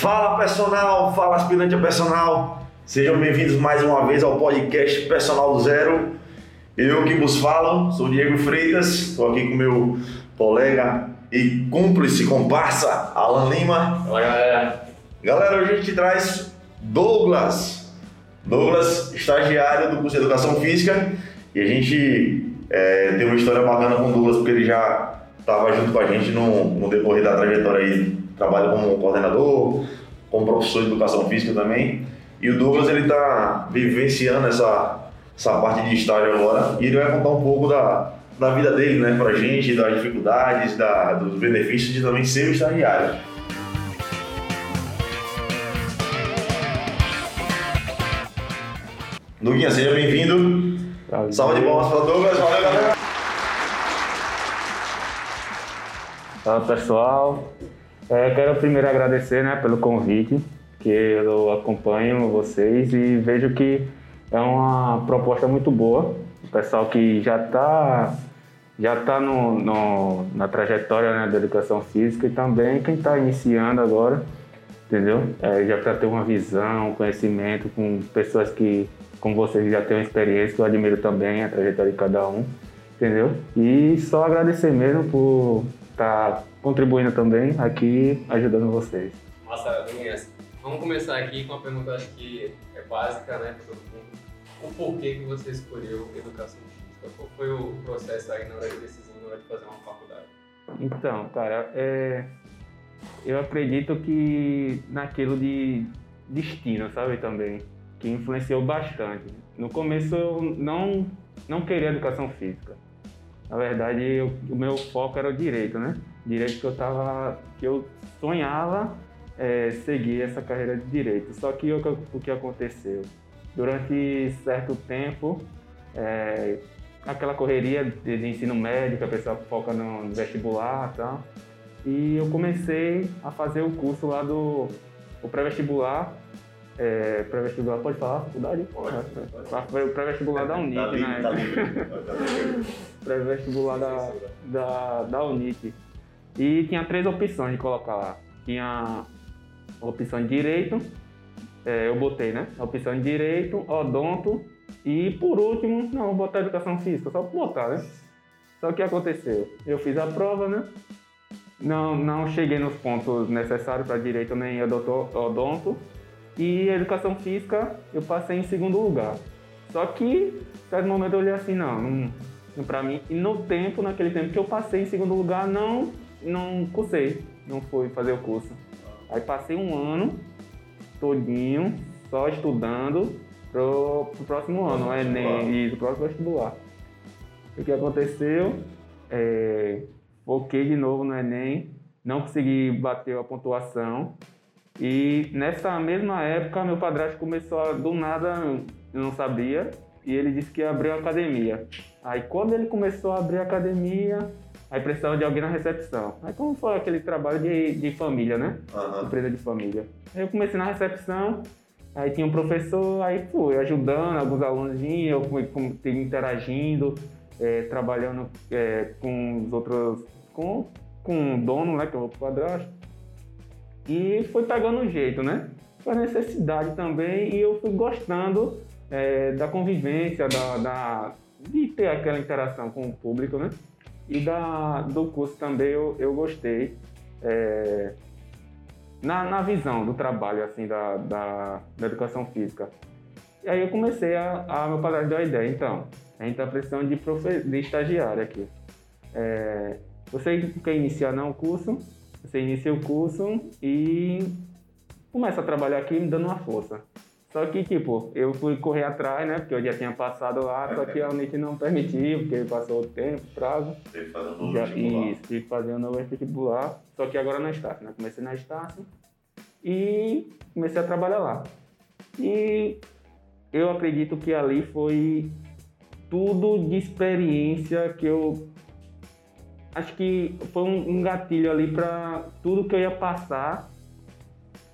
Fala personal, fala aspirante a personal, sejam bem-vindos mais uma vez ao podcast Personal do Zero. Eu que vos falo, sou Diego Freitas, estou aqui com meu colega e cúmplice comparsa Alan Lima. Olá galera. Galera, hoje a gente traz Douglas. Douglas, estagiário do curso de Educação Física, e a gente é, tem uma história bacana com o Douglas porque ele já estava junto com a gente no, no decorrer da trajetória aí trabalha como coordenador, como professor de educação física também. E o Douglas ele está vivenciando essa, essa parte de estágio agora e ele vai contar um pouco da, da vida dele, né, pra gente, das dificuldades, da, dos benefícios de também ser o estagiário. Duguinha, seja bem-vindo. Salve de palmas para o Douglas. Valeu, galera. Fala pessoal, é, quero primeiro agradecer né, pelo convite, que eu acompanho vocês e vejo que é uma proposta muito boa. O pessoal que já está já tá no, no, na trajetória né, da educação física e também quem está iniciando agora, entendeu? É, já para ter uma visão, um conhecimento com pessoas que, como vocês, já têm uma experiência, que eu admiro também a trajetória de cada um, entendeu? E só agradecer mesmo por estar tá contribuindo também aqui, ajudando vocês. Massa, Domingos. Vamos começar aqui com uma pergunta acho que é básica, né, para todo mundo. O porquê que você escolheu educação física? Qual foi o processo aí na hora de decisão, na hora de fazer uma faculdade? Então, cara, é... eu acredito que naquilo de destino, sabe, também, que influenciou bastante. No começo eu não, não queria educação física. Na verdade, eu, o meu foco era o direito, né? Direito que eu tava, que eu sonhava é, seguir essa carreira de direito. Só que o, o que aconteceu? Durante certo tempo, é, aquela correria de, de, ensino médio, a pessoa foca no, no vestibular e tal, e eu comecei a fazer o curso lá do o pré-vestibular é, pré-vestibular, pode falar faculdade? Pode. Pré-vestibular da Unip, tá né? Tá pré-vestibular da, da, da. E tinha três opções de colocar lá. Tinha opção de direito, é, eu botei, né? Opção de direito, odonto e por último, não, vou botar educação física, só botar, né? Só que o que aconteceu? Eu fiz a prova, né? Não, não cheguei nos pontos necessários para direito nem odonto. E educação física eu passei em segundo lugar. Só que, certo momento eu olhei assim, não, não, não para mim. E no tempo, naquele tempo que eu passei em segundo lugar, não, não cursei, não fui fazer o curso. Aí passei um ano todinho só estudando pro, pro próximo ano, o Enem e pro próximo vestibular. O que aconteceu? É, foquei de novo no Enem, não consegui bater a pontuação e nessa mesma época, meu padrasto começou a, do nada, eu não sabia, e ele disse que ia abrir uma academia. Aí quando ele começou a abrir a academia, aí precisava de alguém na recepção. Aí como foi aquele trabalho de, de família, né? Uhum. Empresa de família. Aí eu comecei na recepção, aí tinha um professor, aí fui ajudando, alguns alunos eu fui interagindo, é, trabalhando é, com os outros, com, com o dono, né, que é o padrasto. E foi pegando o jeito, né? Foi necessidade também e eu fui gostando é, da convivência, da, da, de ter aquela interação com o público, né? E da, do curso também eu, eu gostei. É, na, na visão do trabalho, assim, da, da, da educação física. E aí eu comecei a, a meu padrão deu a ideia, então, a gente está precisando de, profe, de estagiário aqui. É, você quer iniciar não o curso, você inicia o curso e começa a trabalhar aqui me dando uma força. Só que, tipo, eu fui correr atrás, né? Porque eu já tinha passado lá, só que Unite não permitiu, porque passou o tempo, prazo. Teve que fazer um novo Já, vestibular. isso, tive que fazer um novo vestibular. Só que agora na Estácio, né? Comecei na Estácio e comecei a trabalhar lá. E eu acredito que ali foi tudo de experiência que eu acho que foi um, um gatilho ali para tudo que eu ia passar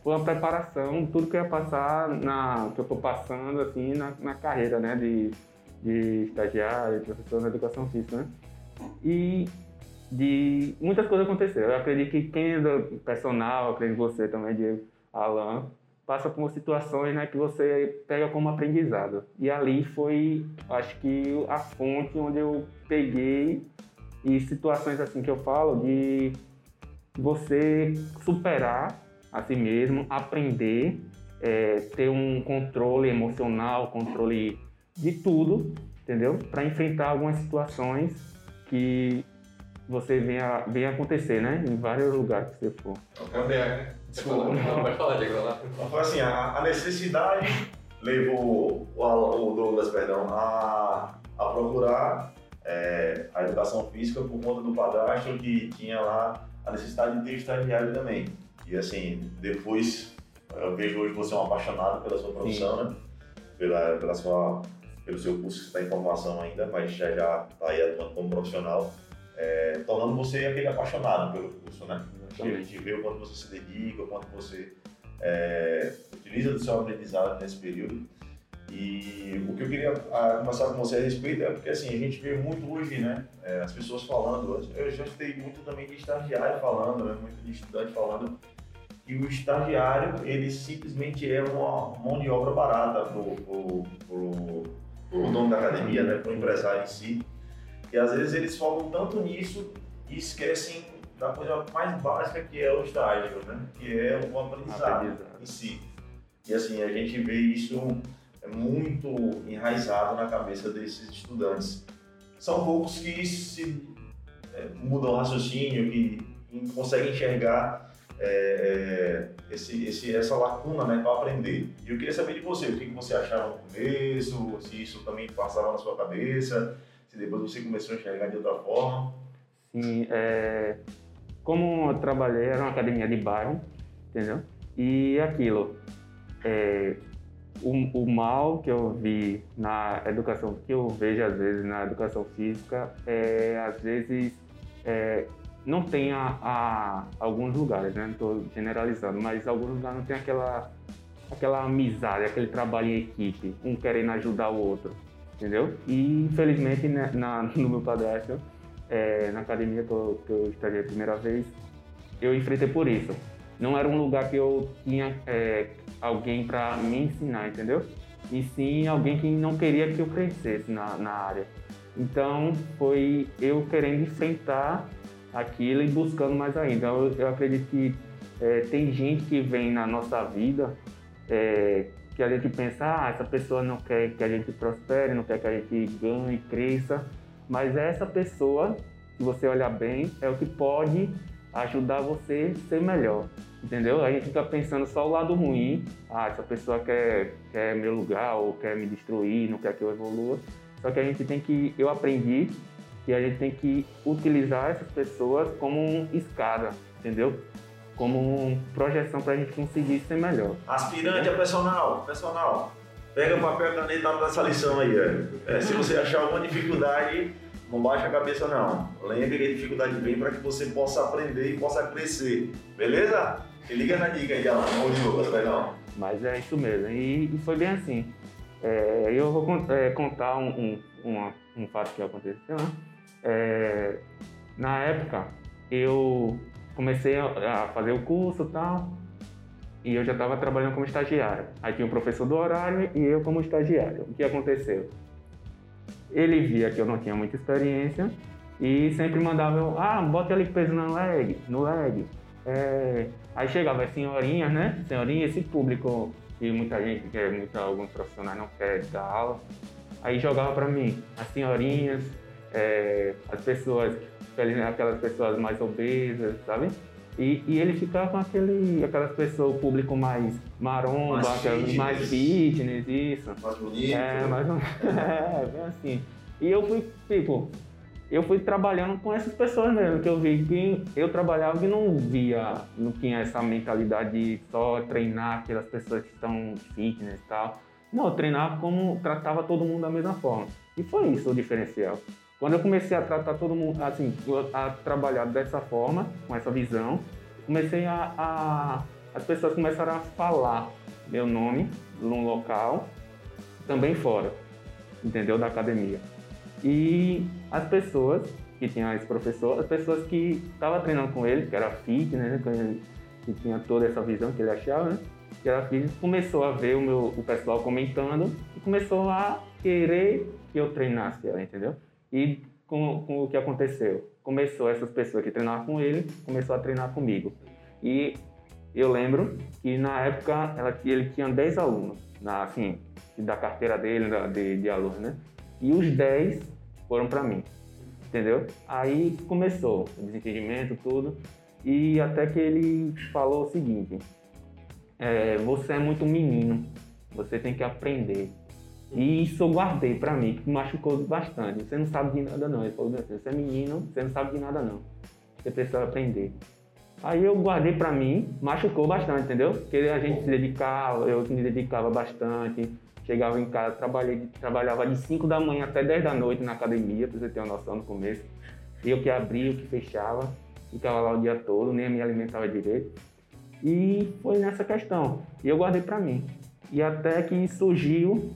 foi uma preparação, tudo que eu ia passar na que eu estou passando assim na, na carreira, né, de, de estagiário, de professor na educação física, né? E de muitas coisas aconteceram. Eu acredito que quem é do personal, acredito você também, Diego, Alan, passa por situações né, que você pega como aprendizado. E ali foi, acho que, a fonte onde eu peguei e situações assim que eu falo de você superar a si mesmo, aprender, é, ter um controle emocional, controle de tudo, entendeu? Para enfrentar algumas situações que você venha, venha acontecer, né? Em vários lugares que você for. Quando é, Desculpa. Não, pode falar, Diego, lá. Foi assim, a, a necessidade levou o, o Douglas, perdão, a, a procurar é, a educação física por conta do padrasto que tinha lá a necessidade de ter estagiário também. E assim, depois eu vejo hoje você é um apaixonado pela sua profissão, né? Pela, pela sua, pelo seu curso que está em formação ainda, mas já já está aí atuando como profissional, é, tornando você aquele apaixonado pelo curso, né? A gente vê o quanto você se dedica, o quanto você é, utiliza do seu aprendizado nesse período. E o que eu queria a, conversar com você a respeito é porque assim, a gente vê muito hoje, né? É, as pessoas falando, eu já escutei muito também de estagiário falando, né, muito de estudante falando, que o estagiário ele simplesmente é uma mão de obra barata para o dono da academia, né, para o empresário em si. E às vezes eles focam tanto nisso e esquecem da coisa mais básica que é o estágio, né? que é o aprendizado, aprendizado. em si. E assim, a gente vê isso muito enraizado na cabeça desses estudantes. São poucos que se é, mudam o raciocínio, que conseguem enxergar é, é, esse, esse, essa lacuna né, para aprender. E eu queria saber de você, o que você achava no começo, se isso também passava na sua cabeça, se depois você começou a enxergar de outra forma. Sim, é, como eu trabalhei, era uma academia de bairro, entendeu? E aquilo, é, o, o, mal que eu vi na educação, que eu vejo às vezes na educação física, é às vezes é, não tem a, a, alguns lugares, né? Estou generalizando, mas alguns lugares não tem aquela aquela amizade, aquele trabalho em equipe, um querendo ajudar o outro, entendeu? E infelizmente né, na, no meu padrasto é, na academia que eu, que eu a primeira vez, eu enfrentei por isso. Não era um lugar que eu tinha é, alguém para me ensinar, entendeu? E sim alguém que não queria que eu crescesse na, na área. Então foi eu querendo enfrentar aquilo e buscando mais ainda. Eu, eu acredito que é, tem gente que vem na nossa vida é, que a gente pensa, ah, essa pessoa não quer que a gente prospere, não quer que a gente ganhe, cresça, mas essa pessoa, se você olhar bem, é o que pode ajudar você a ser melhor. Entendeu? A gente fica pensando só o lado ruim. Ah, essa pessoa quer, quer meu lugar ou quer me destruir, não quer que eu evolua. Só que a gente tem que. Eu aprendi que a gente tem que utilizar essas pessoas como um escada, entendeu? Como uma projeção para a gente conseguir ser melhor. Aspirante a personal, personal. Pega o papel e caneta dessa lição aí. É. É, se você achar alguma dificuldade, não baixa a cabeça não. Lembre que a dificuldade vem para que você possa aprender e possa crescer. Beleza? Se liga na dica aí, Alan. Não de perdão. Mas é isso mesmo. E, e foi bem assim. É, eu vou é, contar um, um, um, um, fato que aconteceu. Né? É, na época, eu comecei a fazer o curso e tal e eu já estava trabalhando como estagiário. Aí tinha o professor do horário e eu como estagiário. O que aconteceu? Ele via que eu não tinha muita experiência e sempre mandava eu, ah, bota ali peso no leg, no leg. É... Aí chegava as senhorinhas, né? Senhorinha, esse público e muita gente, que muita, alguns profissionais não querem dar aula. Aí jogava para mim, as senhorinhas, é... as pessoas, aquelas pessoas mais obesas, sabe? E, e ele ficava com aquele, aquelas pessoas, o público mais maromba, mais, fitness. mais fitness, isso. Mais bonito. É, mais é, bem assim. E eu fui, tipo, eu fui trabalhando com essas pessoas mesmo, que eu vi que eu trabalhava e não via, não tinha essa mentalidade de só treinar aquelas pessoas que estão fitness e tal. Não, eu treinava como tratava todo mundo da mesma forma. E foi isso o diferencial. Quando eu comecei a tratar todo mundo, assim, a trabalhar dessa forma, com essa visão, comecei a, a as pessoas começaram a falar meu nome num local, também fora, entendeu? Da academia. E as pessoas que tinham esse professor, as pessoas que estavam treinando com ele, que era fitness, né? que tinha toda essa visão que ele achava, né? Que era físico, começou a ver o, meu, o pessoal comentando e começou a querer que eu treinasse ela, entendeu? E com, com o que aconteceu? Começou essas pessoas que treinavam com ele, começou a treinar comigo. E eu lembro que na época ela, ele tinha 10 alunos, na, assim, da carteira dele, de, de alunos, né? E os 10 foram para mim, entendeu? Aí começou o desentendimento, tudo. E até que ele falou o seguinte: é, você é muito menino, você tem que aprender. E isso eu guardei pra mim, que machucou bastante. Você não sabe de nada não. Ele falou assim, você é menino, você não sabe de nada não. Você precisa aprender. Aí eu guardei pra mim, machucou bastante, entendeu? Porque a gente se dedicava, eu me dedicava bastante. Chegava em casa, trabalhei, trabalhava de 5 da manhã até 10 da noite na academia, pra você ter uma noção no começo. Eu que abria, eu que fechava, ficava lá o dia todo, nem me alimentava direito. E foi nessa questão. E eu guardei pra mim. E até que surgiu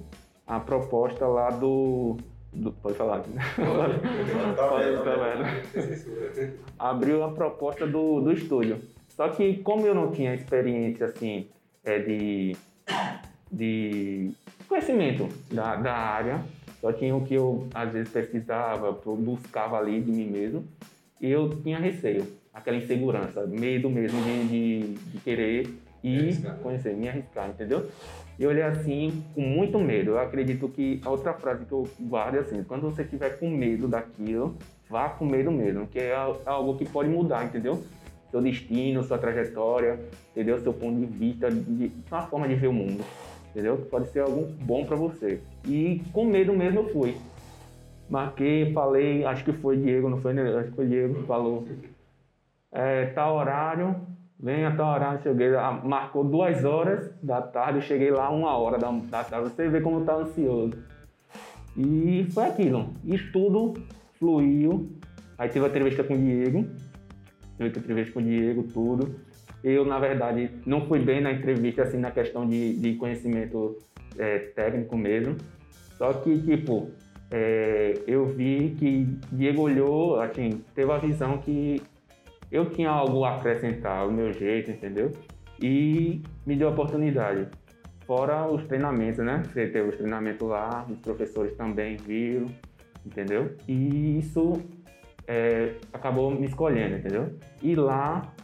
a proposta lá do. do pode falar né? Abriu a proposta do, do estúdio. Só que como eu não tinha experiência assim é, de, de conhecimento da, da área, só tinha o que eu às vezes pesquisava, buscava ali de mim mesmo, eu tinha receio, aquela insegurança, medo mesmo de, de, de querer ir conhecer, me arriscar, entendeu? Eu olhei assim com muito medo. Eu acredito que a outra frase que eu guardo é assim: quando você tiver com medo daquilo, vá com medo mesmo, que é algo que pode mudar, entendeu? Seu destino, sua trajetória, entendeu? Seu ponto de vista, de, uma forma de ver o mundo, entendeu? Pode ser algo bom para você. E com medo mesmo eu fui. Marquei, falei, acho que foi Diego, não foi? Né? Acho que foi Diego que falou. É, tá horário, Vem até o horário, cheguei, marcou duas horas da tarde, eu cheguei lá uma hora da, da tarde. Você vê como tá ansioso. E foi aquilo. Isso tudo fluiu. Aí teve a entrevista com o Diego. Teve a entrevista com o Diego, tudo. Eu, na verdade, não fui bem na entrevista, assim, na questão de, de conhecimento é, técnico mesmo. Só que, tipo, é, eu vi que Diego olhou, assim, teve a visão que eu tinha algo a acrescentar, o meu jeito, entendeu? E me deu a oportunidade. Fora os treinamentos, né? Você teve os treinamentos lá, os professores também viram, entendeu? E isso é, acabou me escolhendo, entendeu? E lá,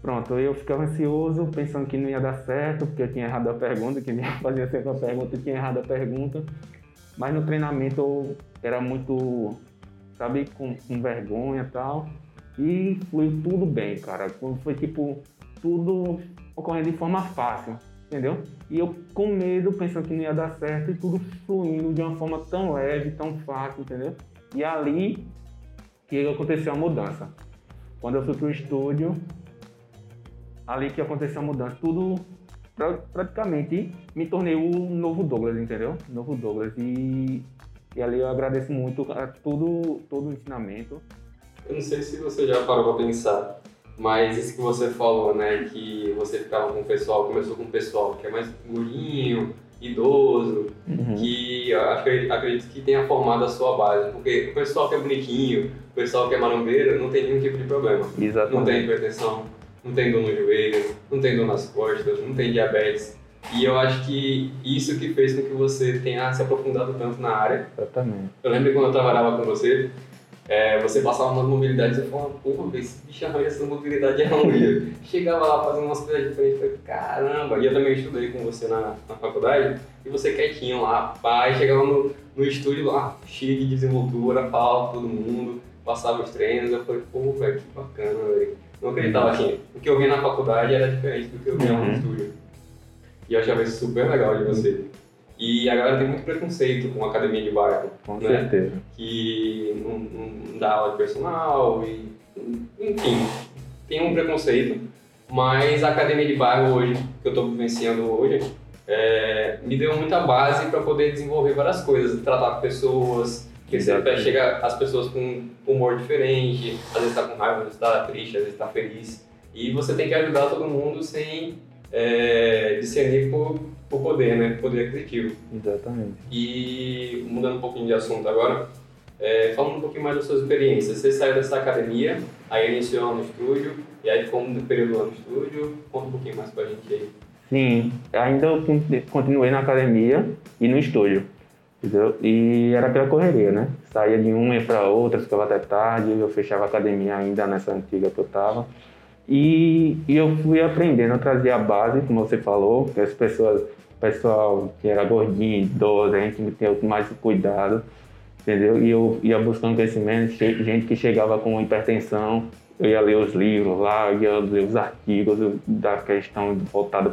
pronto, eu ficava ansioso, pensando que não ia dar certo, porque eu tinha errado a pergunta, que ia fazer sempre a pergunta e tinha errado a pergunta. Mas no treinamento eu era muito, sabe, com, com vergonha e tal. E foi tudo bem, cara. Foi tipo, tudo ocorrendo de forma fácil, entendeu? E eu com medo, pensando que não ia dar certo, e tudo fluindo de uma forma tão leve, tão fácil, entendeu? E ali que aconteceu a mudança. Quando eu fui pro estúdio, ali que aconteceu a mudança. Tudo praticamente me tornei o novo Douglas, entendeu? Novo Douglas. E, e ali eu agradeço muito a tudo, todo o ensinamento. Eu não sei se você já parou pra pensar, mas isso que você falou, né, que você ficava com o pessoal, começou com o pessoal que é mais gurinho, idoso, uhum. que que acredito que tenha formado a sua base, porque o pessoal que é bonitinho, o pessoal que é marombeiro, não tem nenhum tipo de problema. Exatamente. Não tem hipertensão, não tem dor no joelho, não tem dor nas costas, não tem diabetes. E eu acho que isso que fez com que você tenha se aprofundado tanto na área. Exatamente. Eu lembro quando eu trabalhava com você, é, você passava umas mobilidades e falava, porra, esse bicho arranja essa mobilidade é ruim. Chegava lá fazendo umas coisas diferentes, falei, caramba. E eu também estudei com você na, na faculdade, e você quietinho lá, pai, chegava no, no estúdio lá, cheio de desenvoltura, falava todo mundo, passava os treinos, eu falei, pô, velho, que bacana, velho. Não acreditava assim, o que eu via na faculdade era diferente do que eu via uhum. no estúdio. E eu achava isso super legal de você. E a galera tem muito preconceito com academia de bairro. Com né? certeza. Que não, não dá aula de personal e. Enfim, tem um preconceito. Mas a academia de bairro hoje, que eu estou vivenciando hoje, é, me deu muita base para poder desenvolver várias coisas, tratar com pessoas, que você chega as pessoas com humor diferente, às vezes está com raiva, às vezes está triste, às vezes está feliz. E você tem que ajudar todo mundo sem é, discernir por o poder, né? Poder aquisitivo. Exatamente. E mudando um pouquinho de assunto agora, É, falando um pouquinho mais das suas experiências, você saiu dessa academia, aí iniciou lá no estúdio, e aí ficou um período lá no estúdio, conta um pouquinho mais pra gente aí. Sim, ainda eu continuei na academia e no estúdio, entendeu? E era aquela correria, né? Saía de uma para outra, ficava até tarde, eu fechava a academia ainda nessa antiga que eu tava. E, e eu fui aprendendo, eu trazia a base, como você falou, que as pessoas, pessoal que era gordinho, idoso, a gente tinha mais cuidado entendeu? E eu ia buscando conhecimento, gente que chegava com hipertensão, eu ia ler os livros lá, ia ler os artigos da questão voltada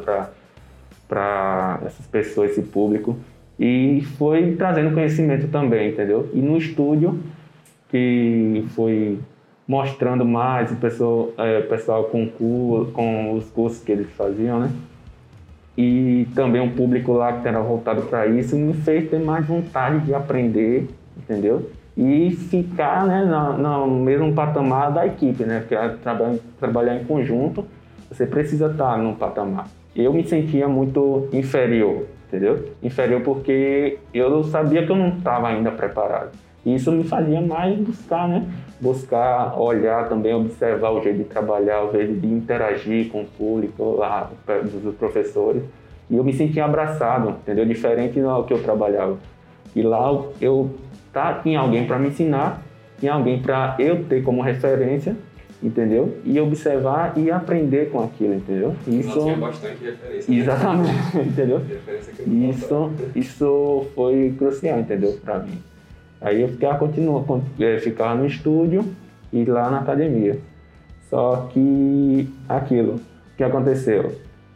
para essas pessoas, esse público, e foi trazendo conhecimento também, entendeu? E no estúdio, que foi mostrando mais o pessoal, é, pessoal com, com os cursos que eles faziam, né? E também um público lá que era voltado para isso me fez ter mais vontade de aprender entendeu? E ficar né, no, mesmo patamar da equipe, né? Porque trabalhar, trabalhar em conjunto, você precisa estar num patamar. Eu me sentia muito inferior, entendeu? Inferior porque eu sabia que eu não estava ainda preparado. Isso me fazia mais buscar, né? Buscar, olhar também, observar o jeito de trabalhar, o jeito de interagir com o público lá, dos professores. E eu me sentia abraçado, entendeu? Diferente do que eu trabalhava. E lá eu tá? Tinha alguém para me ensinar, tinha alguém para eu ter como referência, entendeu? E observar e aprender com aquilo, entendeu? Isso tinha bastante referência. Né? Exatamente, entendeu? Isso, isso foi crucial, entendeu? Para mim. Aí eu ficava, continua, é, ficava no estúdio e lá na academia. Só que aquilo que aconteceu,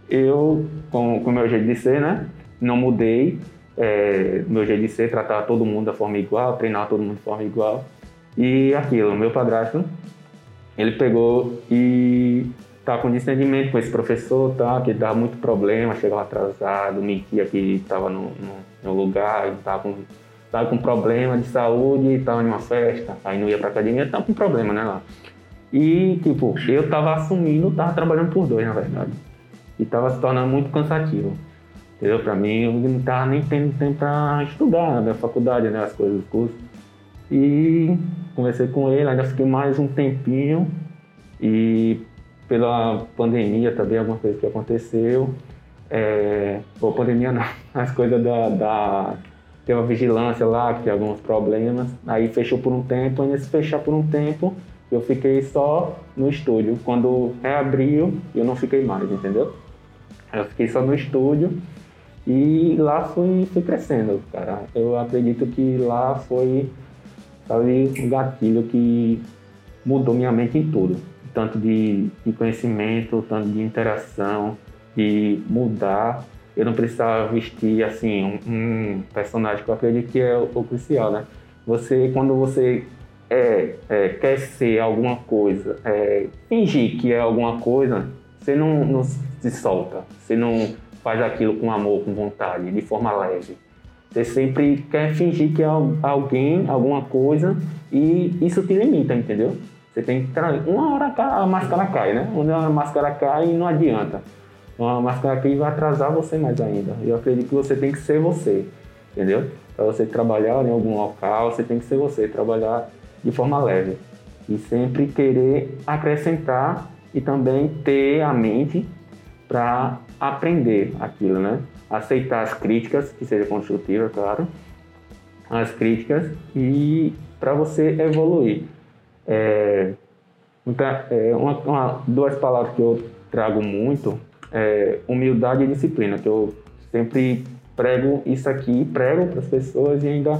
eu com o meu jeito de ser, né? Não mudei, é, meu jeito de ser, tratar todo mundo da forma igual, treinar todo mundo de forma igual. E aquilo, meu padrasto, ele pegou e tá com discernimento com esse professor, tá, que dava muito problema, chegava atrasado, mentia que estava no, no, no, lugar, estava com, tava com problema de saúde, estava em uma festa, aí não ia pra academia, tava com problema, né, lá. E, tipo, eu tava assumindo, tava trabalhando por dois, na verdade. E tava se tornando muito cansativo. Entendeu? Para mim, eu não estava nem tendo tempo para estudar na faculdade, né? As coisas do curso. E conversei com ele, ainda fiquei mais um tempinho. E pela pandemia também, alguma coisa que aconteceu. É, pô, pandemia não, as coisas da, da. Teve uma vigilância lá, que tinha alguns problemas. Aí fechou por um tempo, e nesse fechar por um tempo, eu fiquei só no estúdio. Quando reabriu, eu não fiquei mais, entendeu? Eu fiquei só no estúdio e lá fui, fui crescendo, cara. Eu acredito que lá foi, sabe, um gatilho que mudou minha mente em tudo. Tanto de, de conhecimento, tanto de interação, de mudar. Eu não precisava vestir, assim, um, um personagem que eu acredito que é o, o crucial, né? Você, quando você é, é, quer ser alguma coisa, é, fingir que é alguma coisa, você não, não se solta, você não faz aquilo com amor, com vontade, de forma leve. Você sempre quer fingir que é alguém, alguma coisa, e isso te limita, entendeu? Você tem que. Uma hora a máscara cai, né? Uma a máscara cai e não adianta. Uma máscara cai vai atrasar você mais ainda. Eu acredito que você tem que ser você, entendeu? Para você trabalhar em algum local, você tem que ser você, trabalhar de forma leve. E sempre querer acrescentar e também ter a mente para aprender aquilo, né? Aceitar as críticas, que seja construtiva, claro, as críticas e para você evoluir. É, então, é, uma, uma, duas palavras que eu trago muito é humildade e disciplina, que eu sempre prego isso aqui, prego para as pessoas e ainda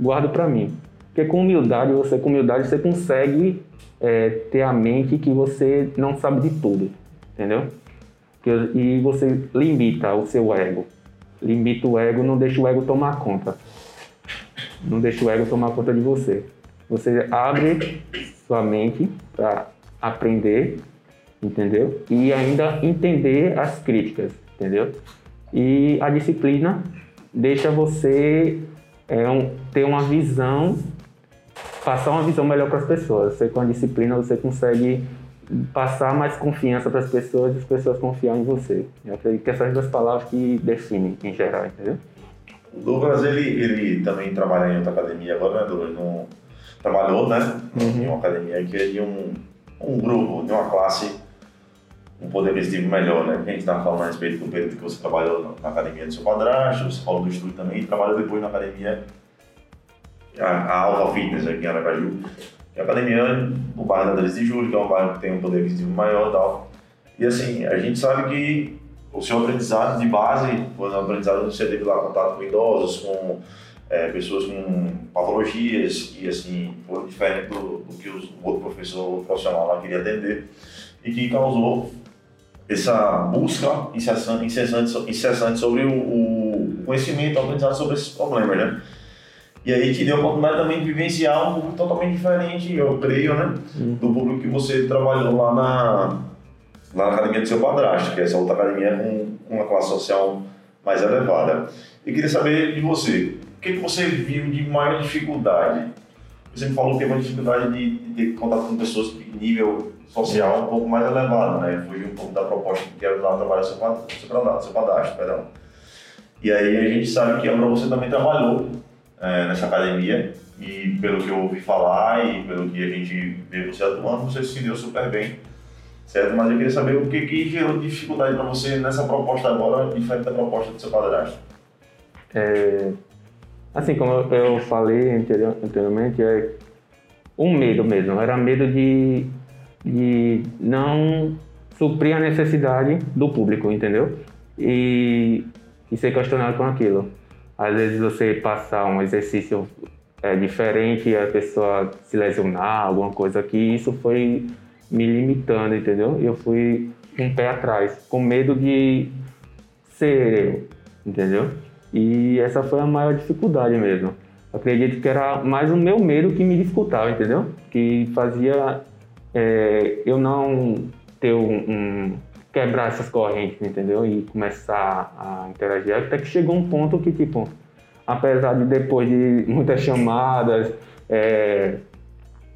guardo para mim. Porque com humildade, você com humildade você consegue é, ter a mente que você não sabe de tudo, entendeu? e você limita o seu ego. Limita o ego, não deixa o ego tomar conta. Não deixa o ego tomar conta de você. Você abre sua mente para aprender, entendeu? E ainda entender as críticas, entendeu? E a disciplina deixa você é, um, ter uma visão, passar uma visão melhor para as pessoas. Você com a disciplina você consegue passar mais confiança para as pessoas e as pessoas confiar em você. Eu acredito que essas duas palavras que definem em geral, entendeu? O Douglas, ele, ele também trabalha em outra academia agora, né, Douglas? No, trabalhou, né? Uhum. Em uma academia que é de um, um grupo, de uma classe, um poder aquisitivo melhor, né? A gente estava falando a respeito do período que você trabalhou na, academia do seu padrasto, você falou do estúdio também, e trabalhou depois na academia, a, a Alva Fitness aqui em Aracaju, que é a academia no bairro da 13 de Julho, que é um bairro que tem um poder aquisitivo maior e tal. E assim, a gente sabe que o seu aprendizado de base, foi um aprendizado você teve lá contato com idosos, com é, pessoas com patologias, e assim, foi diferente do, do que os, o outro professor profissional lá queria atender, e que causou essa busca incessante, incessante, incessante sobre o, o conhecimento, o aprendizado sobre esses problemas, né? E aí te deu a oportunidade também de vivenciar um público totalmente diferente, eu creio, né? Do público que você trabalhou lá na, lá na academia do seu padrasto, que é essa outra academia com uma classe social mais elevada. E queria saber de você, o que, que você viu de maior dificuldade? Você me falou que teve uma dificuldade de, de ter contato com pessoas de nível social um pouco mais elevado, né? Fugir um pouco da proposta que era trabalhar seu, seu, padastro, seu padastro, perdão. E aí a gente sabe que a Ambra você também trabalhou é, nessa academia e pelo que eu ouvi falar e pelo que a gente vê você atuando, você se deu super bem, certo? Mas eu queria saber o que, que gerou dificuldade para você nessa proposta agora, diferente da proposta do seu padrasto. É, assim, como eu- eu falei anterior- anteriormente, é um medo mesmo. Era medo de, de não suprir a necessidade do público, entendeu? E, e ser questionado com aquilo. Às vezes você passar um exercício é, diferente e a pessoa se lesionar, alguma coisa que isso foi me limitando, entendeu? Eu fui um pé atrás, com medo de ser eu, entendeu? E essa foi a maior dificuldade mesmo. Acredito que era mais o meu medo que me dificultava, entendeu? Que fazia é, eu não ter um, um- quebrar essas correntes, entendeu? E começar a interagir. Até que chegou um ponto que, tipo, apesar de depois de muitas chamadas, é,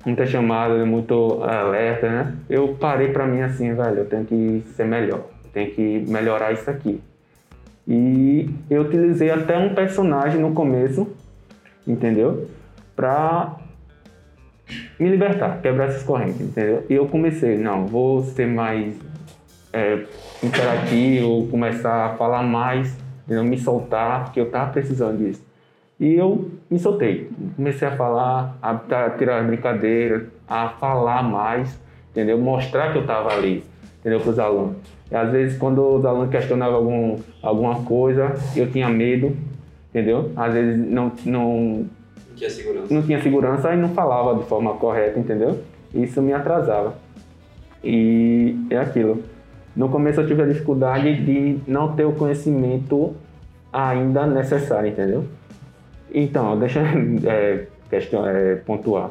muitas chamadas, muito alerta, né? Eu parei pra mim assim, velho, eu tenho que ser melhor, tenho que melhorar isso aqui. E eu utilizei até um personagem no começo, entendeu? Pra me libertar, quebrar essas correntes, entendeu? E eu comecei, não, vou ser mais é, interativo, começar a falar mais, entendeu? me soltar, porque eu tava precisando disso. E eu me soltei, comecei a falar, a tirar as brincadeiras, a falar mais, entendeu? Mostrar que eu tava ali, entendeu? Para os alunos. Às vezes, quando os alunos questionavam algum, alguma coisa, eu tinha medo, entendeu? Às vezes não, não, Que é segurança. não tinha segurança e não falava de forma correta, entendeu? Isso me atrasava. E é aquilo. No começo eu tive a dificuldade de não ter o conhecimento ainda necessário, entendeu? Então, deixa eu é, é, pontuar.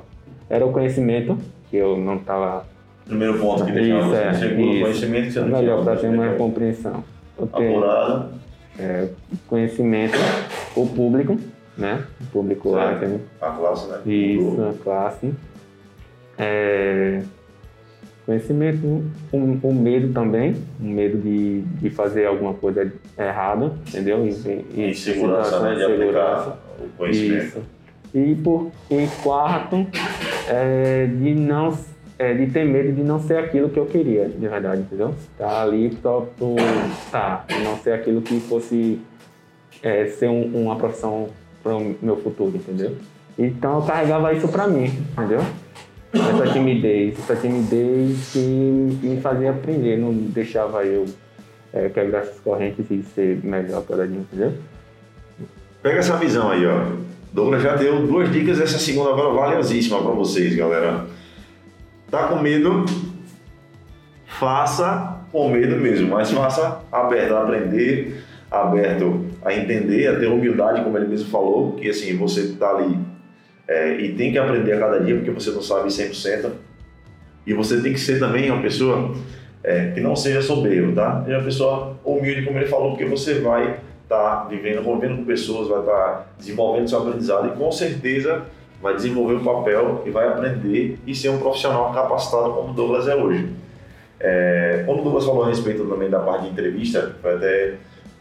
Era o conhecimento que eu não estava Primeiro ponto que deixava Isso, você é, seguro, isso. conhecimento que você não melhor tinha, para ter uma compreensão. Apurado. é, conhecimento, o público, né? O público lá? A classe, né? Isso, a classe. É, conhecimento, um, um medo também, um medo de, de fazer alguma coisa errada, entendeu? E, segurança, né? De aplicar o conhecimento. Isso. E por e quarto, é, de não é, de ter medo de não ser aquilo que eu queria, de verdade, entendeu? Tá ali só por tá, não ser aquilo que fosse é, ser um- uma profissão para o meu futuro, entendeu? Então eu carregava isso para mim, entendeu? Essa timidez, essa timidez que me fazia aprender, não deixava eu é, quebrar essas correntes e ser melhor cada dia, entendeu? Pega essa visão aí, ó. Douglas já deu duas dicas, essa segunda agora valiosíssima para vocês, galera. Tá com medo? Faça com medo mesmo, mas faça aberto a aprender, aberto a entender, a ter humildade, como ele mesmo falou, que assim, você tá ali é, e tem que aprender a cada dia, porque você não sabe 100%. E você tem que ser também uma pessoa é, que não seja soberbo, tá? Seja uma pessoa humilde, como ele falou, porque você vai estar vivendo, convivendo com pessoas, vai estar desenvolvendo seu aprendizado e com certeza vai desenvolver o papel e vai aprender e ser um profissional capacitado como o Douglas é hoje. É, quando o Douglas falou a respeito também da parte de entrevista, foi até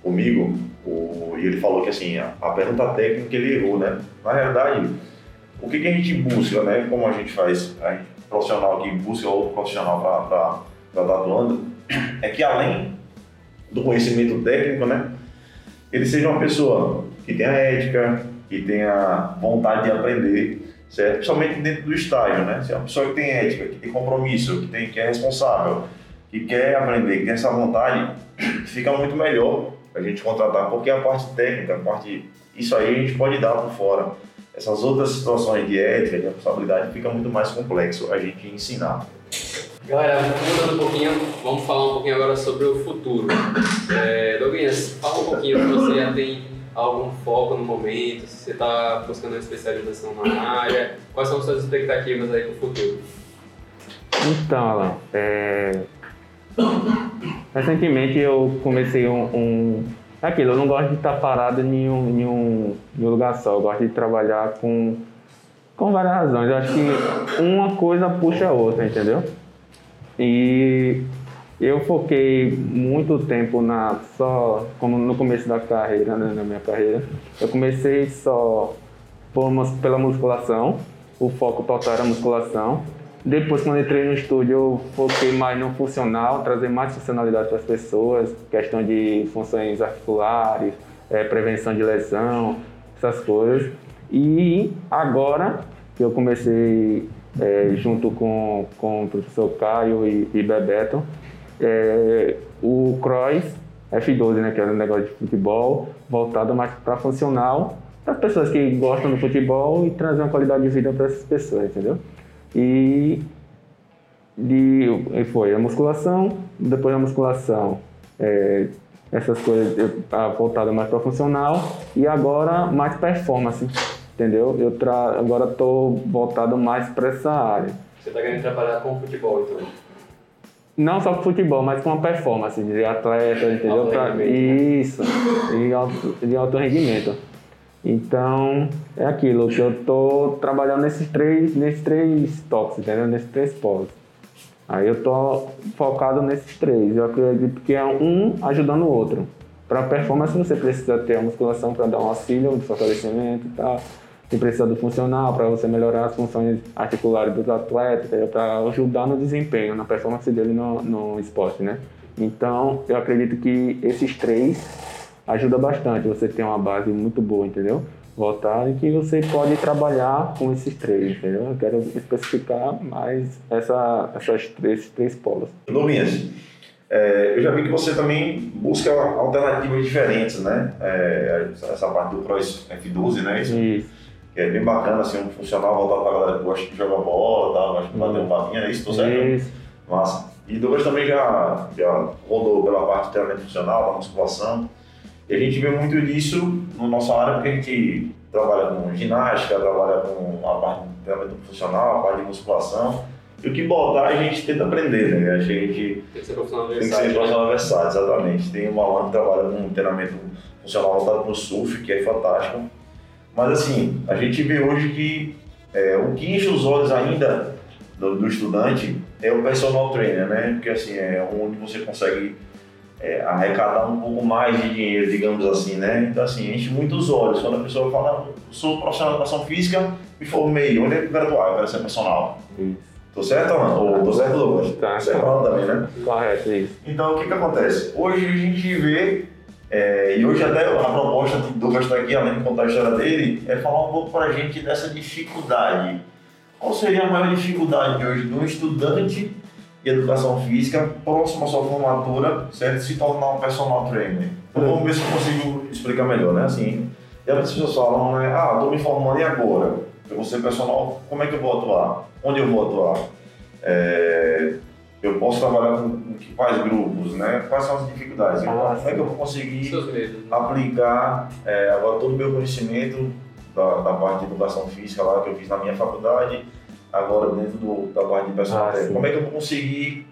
comigo, o, e ele falou que assim, a, a pergunta técnica ele errou, né? Na realidade, o que, que a gente busca, né? Como a gente faz, a gente, profissional aqui busca outro profissional para estar atuando, é que além do conhecimento técnico, né? Ele seja uma pessoa que tenha ética, que tenha vontade de aprender, certo? Principalmente dentro do estágio, né? Se é uma pessoa que tem ética, que tem compromisso, que, tem, que é responsável, que quer aprender, que tem essa vontade, fica muito melhor a gente contratar, porque a parte técnica, a parte. Isso aí a gente pode dar por fora. Essas outras situações de ética, de responsabilidade, fica muito mais complexo a gente ensinar. Galera, mudando um pouquinho, vamos falar um pouquinho agora sobre o futuro. É, Douglas, fala um pouquinho se você já tem algum foco no momento, se você está buscando uma especialização na área, quais são as suas expectativas aí para o futuro? Então, Alan, é... recentemente eu comecei um, um, Aquilo, eu não gosto de estar parado em um, em um, em um lugar só, eu gosto de trabalhar com, com várias razões. Eu acho que uma coisa puxa a outra, entendeu? E eu foquei muito tempo na só como no começo da carreira, né, na minha carreira. Eu comecei só por, pela musculação, o foco total era musculação. Depois, quando entrei no estúdio, eu foquei mais no funcional, trazer mais funcionalidade para as pessoas, questão de funções articulares, é, prevenção de lesão, essas coisas. E agora que eu comecei é, junto com, com o professor Caio e, e Bebeto, é, o Cross F12, né, que é um negócio de futebol, voltado mais para funcional, para as pessoas que gostam do futebol e trazer uma qualidade de vida para essas pessoas, entendeu? E, de, e foi a musculação, depois da musculação, é, essas coisas voltadas mais para funcional e agora mais performance entendeu? Eu tra... agora estou voltado mais para essa área. Você está querendo trabalhar com futebol, então? Não só com futebol, mas com a performance de atleta, entendeu? Alto pra... Isso, de alto, de alto rendimento. Então, é aquilo que eu estou trabalhando nesses três, nesses três toques, entendeu? Nesses três polos. Aí eu estou focado nesses três. Eu acredito que é um ajudando o outro. Para performance você precisa ter a musculação para dar um auxílio de fortalecimento e tal que precisa do funcional para você melhorar as funções articulares dos atletas, para ajudar no desempenho, na performance dele no, no esporte, né? Então, eu acredito que esses três ajuda bastante você ter uma base muito boa, entendeu? Voltar e que você pode trabalhar com esses três, entendeu? Eu quero especificar mais essa, essas três, esses três polos. Luminhas, é, eu já vi que você também busca alternativas diferentes, né? É, essa parte do Cross F12, né? Isso. Isso que é bem bacana, assim, um funcional voltado pra galera que gosta de jogar bola, tá? gosta de bater um papinho, é isso? Tô certo? Isso. Massa. E Douglas também já, já rodou pela parte de treinamento funcional, da musculação. E a gente vê muito disso na nossa área, porque a gente trabalha com ginástica, trabalha com a parte de treinamento funcional, a parte de musculação. E o que botar a gente tenta aprender, né? A gente tem que ser profissional versátil. Tem que ser profissional né? versátil, exatamente. Tem um aluno que trabalha com treinamento funcional voltado para o surf, que é fantástico. Mas assim, a gente vê hoje que é, o que enche os olhos ainda do, do, estudante é o personal trainer, né? Porque assim, é onde você consegue é, arrecadar um pouco mais de dinheiro, digamos assim, né? Então assim, enche muito os olhos. Quando a pessoa fala, sou profissional de educação física, me formei, onde é que eu atuar? Eu quero ser personal. Tô certo, Alan? Ou tô certo, Douglas? Tá. Certo, Alan também, né? Correto, isso. Então, o que que acontece? Hoje a gente vê é, e hoje até a proposta do Douglas estar aqui, além de contar a história dele, é falar um pouco para a gente dessa dificuldade. Qual seria a maior dificuldade de hoje de um estudante de educação física próximo à sua formatura, certo? Se tornar um personal trainer? Vamos ver se eu consigo explicar melhor, né? Assim, e as pessoas falam, né? Ah, estou me formando e agora? Eu vou ser personal, como é que eu vou atuar? Onde eu vou atuar? É, eu posso trabalhar com, quais grupos, né? Quais são as dificuldades? Ah, como é que eu vou conseguir né? aplicar é, agora todo o meu conhecimento da, da, parte de educação física lá que eu fiz na minha faculdade, agora dentro do, da parte de personal ah, Como é que eu vou conseguir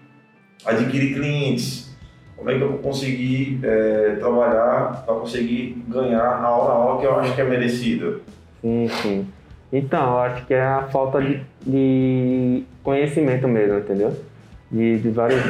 adquirir clientes? Como é que eu vou conseguir é, trabalhar para conseguir ganhar na hora a hora que eu acho que é merecida? Sim, sim. Então, eu acho que é a falta de, de conhecimento mesmo, entendeu? De, de vários.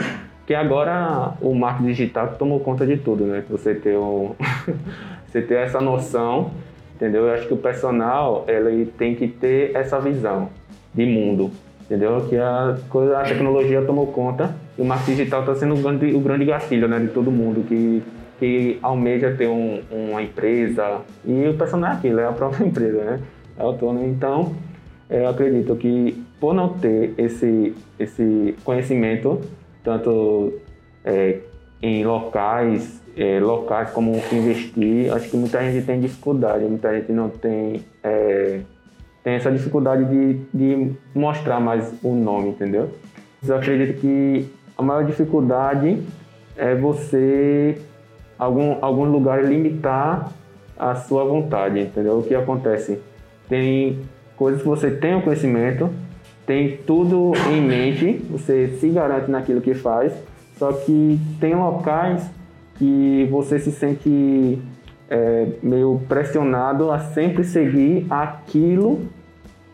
Que agora o marketing digital tomou conta de tudo, né? Você ter, um, você ter essa noção entendeu? Eu acho que o personal ele tem que ter essa visão de mundo, entendeu? Que a, coisa, a tecnologia tomou conta e o marketing digital está sendo o grande, o grande gatilho né, de todo mundo que, que almeja ter um, uma empresa e o personal é aquilo, é a própria empresa, né? É autônomo. Então, eu acredito que por não ter esse, esse conhecimento, tanto é, em locais, é, locais como investir, acho que muita gente tem dificuldade, muita gente não tem, é, tem essa dificuldade de, de mostrar mais o nome, entendeu? Eu acredito que a maior dificuldade é você, algum, algum lugar, limitar a sua vontade, entendeu? O que acontece? Tem coisas que você tem o conhecimento, tem tudo em mente, você se garante naquilo que faz, só que tem locais que você se sente é, meio pressionado a sempre seguir aquilo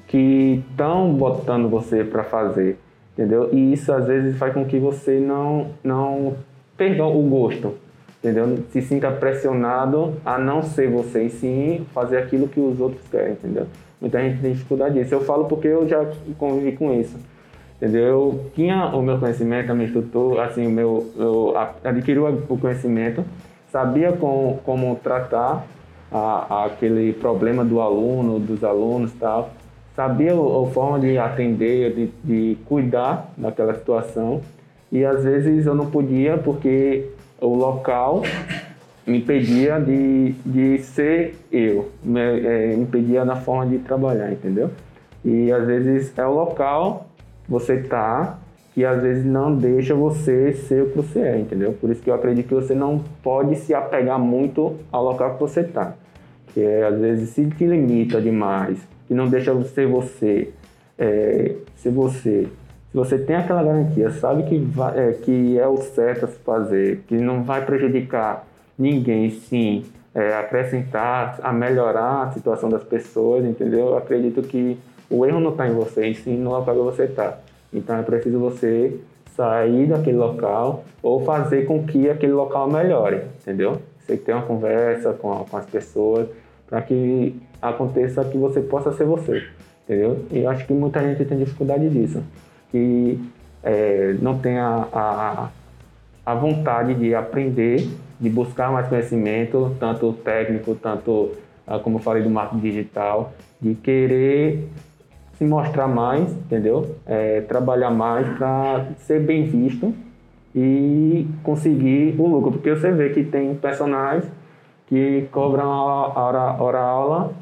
que estão botando você para fazer, entendeu? E isso às vezes faz com que você não não perca o gosto, entendeu? Se sinta pressionado a não ser você e sim fazer aquilo que os outros querem, entendeu? Muita gente tem dificuldade disso. Eu falo porque eu já convivi com isso. Entendeu? Eu tinha o meu conhecimento, a minha estrutura, assim, o meu, eu adquiri o conhecimento, sabia com, como tratar a, aquele problema do aluno, dos alunos e tal, sabia a, a forma de atender, de, de cuidar daquela situação, e às vezes eu não podia porque o local me impedia de, de ser eu, me, é, impedia na forma de trabalhar, entendeu? E às vezes é o local você tá que às vezes não deixa você ser o que você é, entendeu? Por isso que eu acredito que você não pode se apegar muito ao local que você tá, que é, às vezes se te limita demais, que não deixa você você, é, ser você. Se você tem aquela garantia, sabe que, vai, é, que é o certo a se fazer, que não vai prejudicar ninguém sim é, acrescentar, a melhorar a situação das pessoas, entendeu? Eu acredito que o erro não está em você, sim no local que você está. Então é preciso você sair daquele local ou fazer com que aquele local melhore, entendeu? Você tem uma conversa com, com as pessoas para que aconteça que você possa ser você, entendeu? E eu acho que muita gente tem dificuldade disso, que é, não tem a, a, a vontade de aprender de buscar mais conhecimento, tanto técnico, tanto, ah, como eu falei, do marketing digital, de querer se mostrar mais, entendeu? É, trabalhar mais para ser bem visto e conseguir o lucro. Porque você vê que tem personagens que cobram a hora, hora aula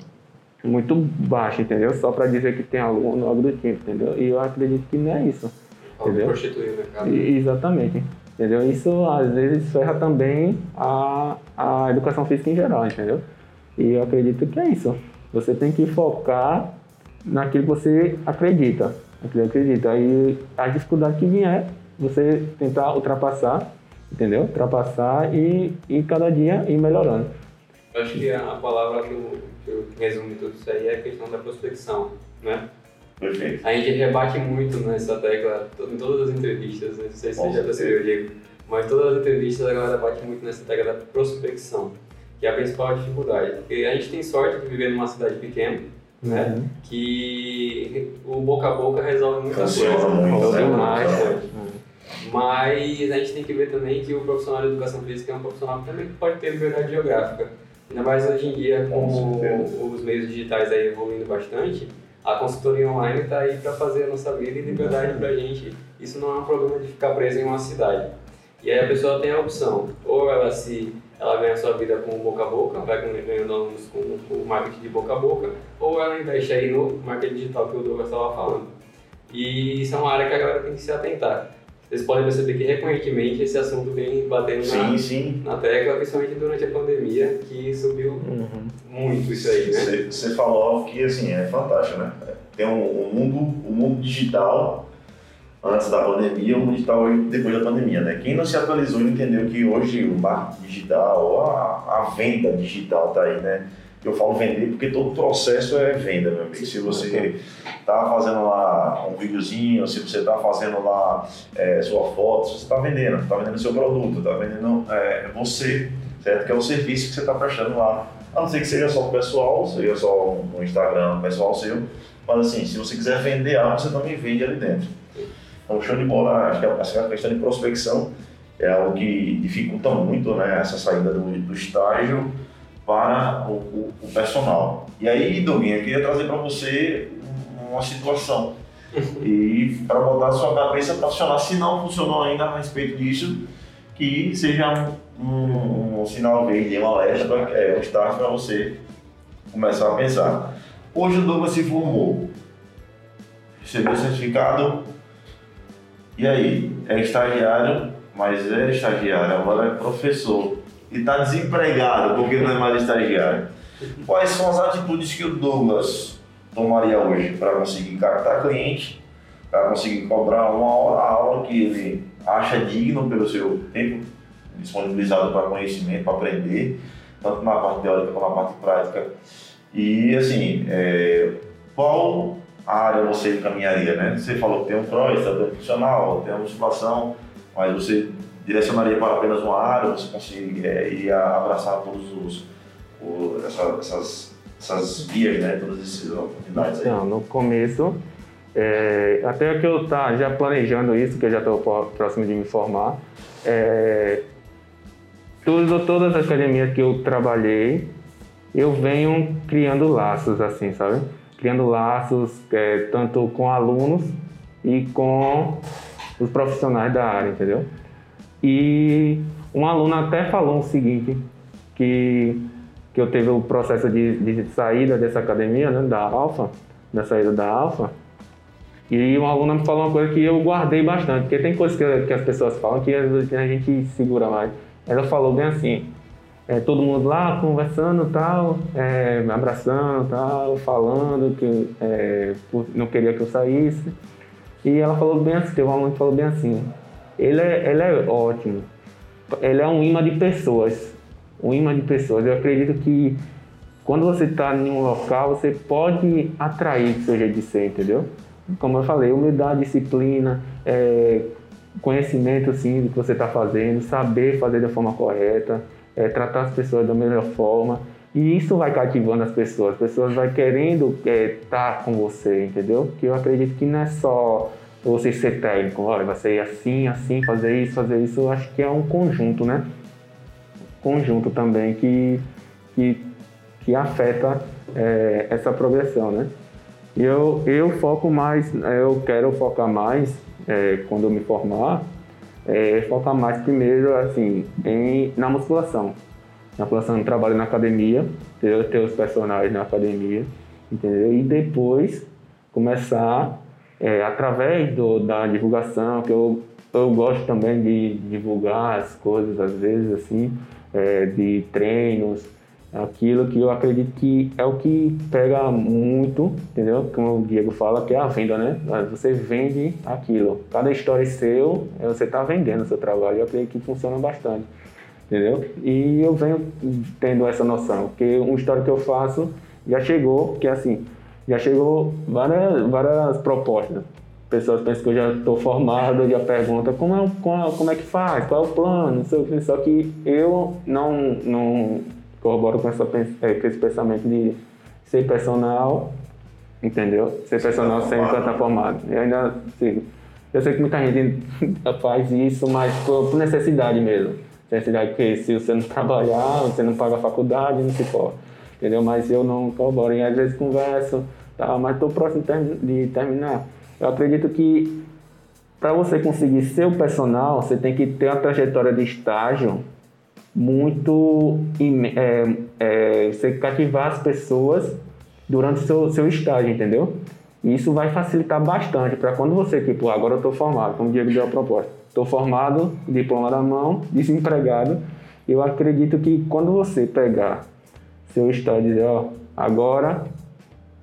muito baixa, entendeu? Só para dizer que tem aluno, algo do tipo, entendeu? E eu acredito que não é isso. Entendeu? Prostituir o mercado. E, exatamente. Entendeu? Isso às vezes ferra também a, a educação física em geral, entendeu? E eu acredito que é isso. Você tem que focar naquilo que você acredita. Naquilo que acredita. Aí a dificuldade que vier, você tentar ultrapassar, entendeu? Ultrapassar e, e cada dia ir melhorando. Eu acho que a palavra que, eu, que resume tudo isso aí é a questão da prospecção, né? Perfeito. A gente rebate muito nessa tecla em todas as entrevistas, né? não sei se você já percebeu, Diego, mas todas as entrevistas a galera bate muito nessa tecla da prospecção, que é a principal dificuldade. Porque a gente tem sorte de viver numa cidade pequena, né? Uhum. Que o boca a boca resolve muita Funciona coisa. muito, né? demais, né? Mas a gente tem que ver também que o profissional de educação física é um profissional que também pode ter liberdade geográfica. Ainda mais hoje em dia, Com com os meios digitais aí evoluindo bastante, a consultoria online está aí para fazer a nossa vida e liberdade para a gente. Isso não é um problema de ficar preso em uma cidade. E aí a pessoa tem a opção, ou ela se ela ganha sua vida com boca a boca, vai ganhando alunos com, com o marketing de boca a boca, ou ela investe aí no marketing digital que o Douglas estava falando. E isso é uma área que a galera tem que se atentar. Vocês podem perceber que recorrentemente esse assunto vem batendo Sim, na, sim. na tecla, principalmente durante a pandemia, que subiu Uhum. muito isso aí, né? Você, falou que assim, é fantástico, né? Tem um, um mundo, o mundo digital antes da pandemia e o mundo digital hoje depois da pandemia, né? Quem não se atualizou e não entendeu que hoje o marketing digital, a, a venda digital tá aí, né? Eu falo vender porque todo o processo é venda, meu amigo. Se você tá fazendo lá um videozinho, se você tá fazendo lá é, sua foto, você tá vendendo, tá vendendo seu produto, tá vendendo é, você, certo? Que é o serviço que você tá prestando lá A não ser que seja só pessoal, seja só no Instagram pessoal seu. Mas assim, se você quiser vender algo, você também vende ali dentro. Então, show de bola, acho que essa questão de prospecção é algo que dificulta muito né, essa saída do, do estágio para o, o, o, personal. E aí, Domingo, eu queria trazer para você uma situação e para botar a sua cabeça para funcionar, se não funcionou ainda a respeito disso, que seja um, um, um sinal verde, um alerta, é, um start para você começar a pensar. Hoje o Douglas se formou, recebeu o certificado, e aí? É estagiário, mas era estagiário, agora é professor. E está desempregado porque não é mais estagiário. Quais são as atitudes que o Douglas tomaria hoje para conseguir captar cliente, para conseguir cobrar uma hora a aula que ele acha digno pelo seu tempo disponibilizado para conhecimento, para aprender, tanto na parte teórica como na parte prática. E assim, é, qual área você encaminharia, né? Você falou que tem um PRO, estadão funcional, tem uma musculação, mas você direcionaria para apenas uma área, você conseguiria é, abraçar todos os, essa, essas, essas vias, né? Todas essas oportunidades aí. Não, no começo, é, até que eu tá já planejando isso, que eu já estou próximo de me formar, é, tudo, todas as academias que eu trabalhei, eu venho criando laços assim, sabe? criando laços é, tanto com alunos e com os profissionais da área, entendeu? E um aluno até falou o seguinte, que, que eu teve o processo de, de saída dessa academia, né, da Alfa, da saída da Alfa, e um aluno me falou uma coisa que eu guardei bastante, porque tem coisas que, que as pessoas falam que a gente segura mais. Ela falou bem assim, é, todo mundo lá conversando tal, é, abraçando tal, falando que é, não queria que eu saísse. E ela falou bem assim, teve um aluno que falou bem assim, ele é, ele é ótimo, ele é um imã de pessoas, um imã de pessoas. Eu acredito que quando você está em um local, você pode atrair o seu jeito de ser, entendeu? Como eu falei, humildade, disciplina, é, conhecimento assim, do que você está fazendo, saber fazer da forma correta, é, tratar as pessoas da melhor forma. E isso vai cativando as pessoas, as pessoas vão querendo estar é, tá com você, entendeu? Que eu acredito que não é só você ser técnico, olha, vai ser assim, assim, fazer isso, fazer isso. Eu acho que é um conjunto, né? Conjunto também que, que, que afeta é, essa progressão, né? E eu, eu foco mais, eu quero focar mais é, quando eu me formar, é, focar mais primeiro assim em, na musculação. Na musculação eu trabalho na academia, ter, ter os personagens na academia, entendeu? E depois começar é, através do, da divulgação, que eu, eu gosto também de divulgar as coisas às vezes assim, é, de treinos, aquilo que eu acredito que é o que pega muito, entendeu? Como o Diego fala, que é a venda, né? Você vende aquilo. Cada história é seu, é você está vendendo o seu trabalho. Eu acredito que funciona bastante, entendeu? E eu venho tendo essa noção, porque uma história que eu faço já chegou, que é assim, já chegou várias, várias propostas. Pessoas pensam que eu já estou formado, já perguntam como é, como, como é que faz, qual é o plano, só que eu não, não corroboro com, essa, é, com esse pensamento de ser personal, entendeu? Ser personal sem estar formado. Eu ainda sigo. Eu sei que muita gente faz isso, mas por, necessidade mesmo. Necessidade porque se você não trabalhar, você não paga a faculdade, não se pode. Entendeu? Mas eu não corroboro. E às vezes converso, tá, mas estou próximo de terminar. Eu acredito que para você conseguir ser o personal, você tem que ter uma trajetória de estágio muito é, é, você cativar as pessoas durante o seu, seu estágio, entendeu? E isso vai facilitar bastante para quando você, tipo, agora eu estou formado, como o Diego deu a proposta, estou formado, diploma na mão, desempregado, eu acredito que quando você pegar seu estágio dizer, ó, agora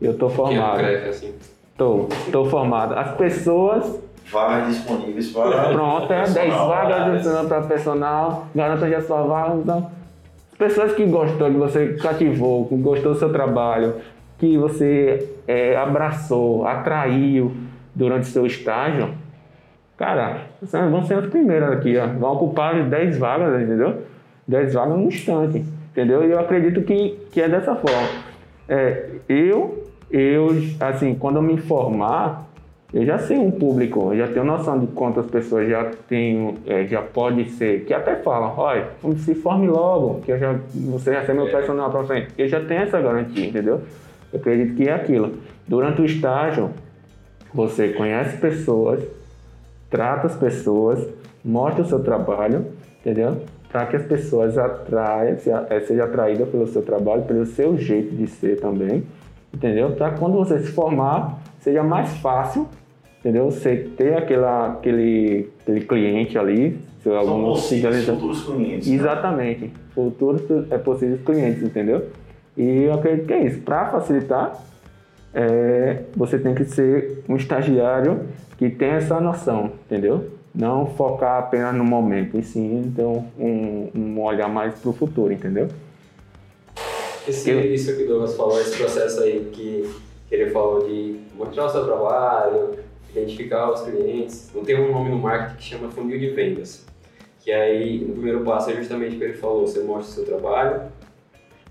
eu estou formado. Estou, estou formado. As pessoas vagas disponíveis para. Pronto, é 10 vagas para personal, garanta já sua vaga. Então, pessoas que gostou, que você cativou, que gostou do seu trabalho, que você é, abraçou, atraiu durante o seu estágio, cara, vão ser as primeiras aqui, ó. Vão ocupar 10 vagas, entendeu? 10 vagas no instante. entendeu? E eu acredito que, que é dessa forma. É, eu, eu, assim, quando eu me formar, eu já sei um público, eu já tenho noção de quantas pessoas já tenho, é, já pode ser, que até falam, olha, se forme logo, que eu já, você já ser meu personal para frente. Eu já tenho essa garantia, entendeu? Eu acredito que é aquilo. Durante o estágio, você conhece pessoas, trata as pessoas, mostra o seu trabalho, entendeu? Para que as pessoas atraiam, eh, sejam atraídas pelo seu trabalho, pelo seu jeito de ser também, entendeu? Para quando você se formar, seja mais fácil, entendeu? Você ter aquela, aquele, aquele cliente ali, seu aluno possíveis futuros clientes. Né? Exatamente. Né? Futuros é possíveis clientes, entendeu? E eu acredito que é isso. Para facilitar, é, você tem que ser um estagiário que tem essa noção, entendeu? Não focar apenas no momento, e sim então um, um olhar mais para o futuro, entendeu? Esse, eu, isso que o Douglas falou, esse processo aí que, que ele falou de mostrar o seu trabalho, identificar os clientes. Não tem um nome no marketing que chama funil de vendas. Que aí, no primeiro passo é justamente o que ele falou, você mostra o seu trabalho.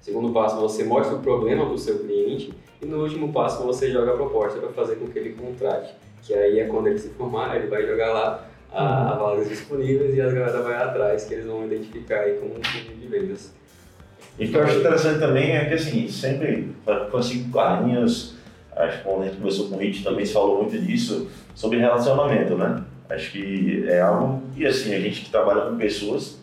Segundo passo, você mostra o problema do seu cliente e no último passo, você joga a proposta para fazer com que ele contrate. Que aí é quando ele se formar, ele vai jogar lá a, a vagas disponíveis e as galera vai atrás, que eles vão identificar aí como um funil de vendas. E o que eu acho interessante também é que, assim, sempre consigo quadrinhos, acho que quando a gente começou com o Hit também se falou muito disso, sobre relacionamento, né? Acho que é algo que, assim, a gente que trabalha com pessoas,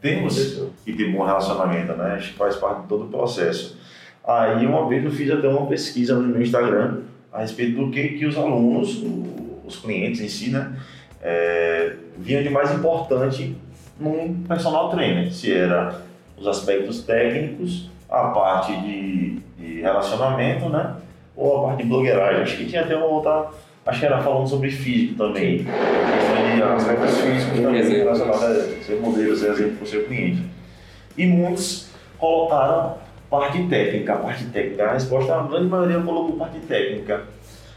temos que ter bom relacionamento, né? Acho que faz parte de todo o processo. Aí uma vez eu fiz até uma pesquisa no meu Instagram a respeito do que, que os alunos, os clientes em si, né, é, viam de mais importante num personal trainer, se era os aspectos técnicos, a parte de, de relacionamento, né, ou a parte de blogueiragem. Acho que tinha até uma outra, acho que era falando sobre físico também, de aspectos físicos também, relacionados a ser modelo, ser exemplo para o seu cliente. E muitos colocaram parte técnica, parte técnica. A resposta, a grande maioria colocou parte técnica.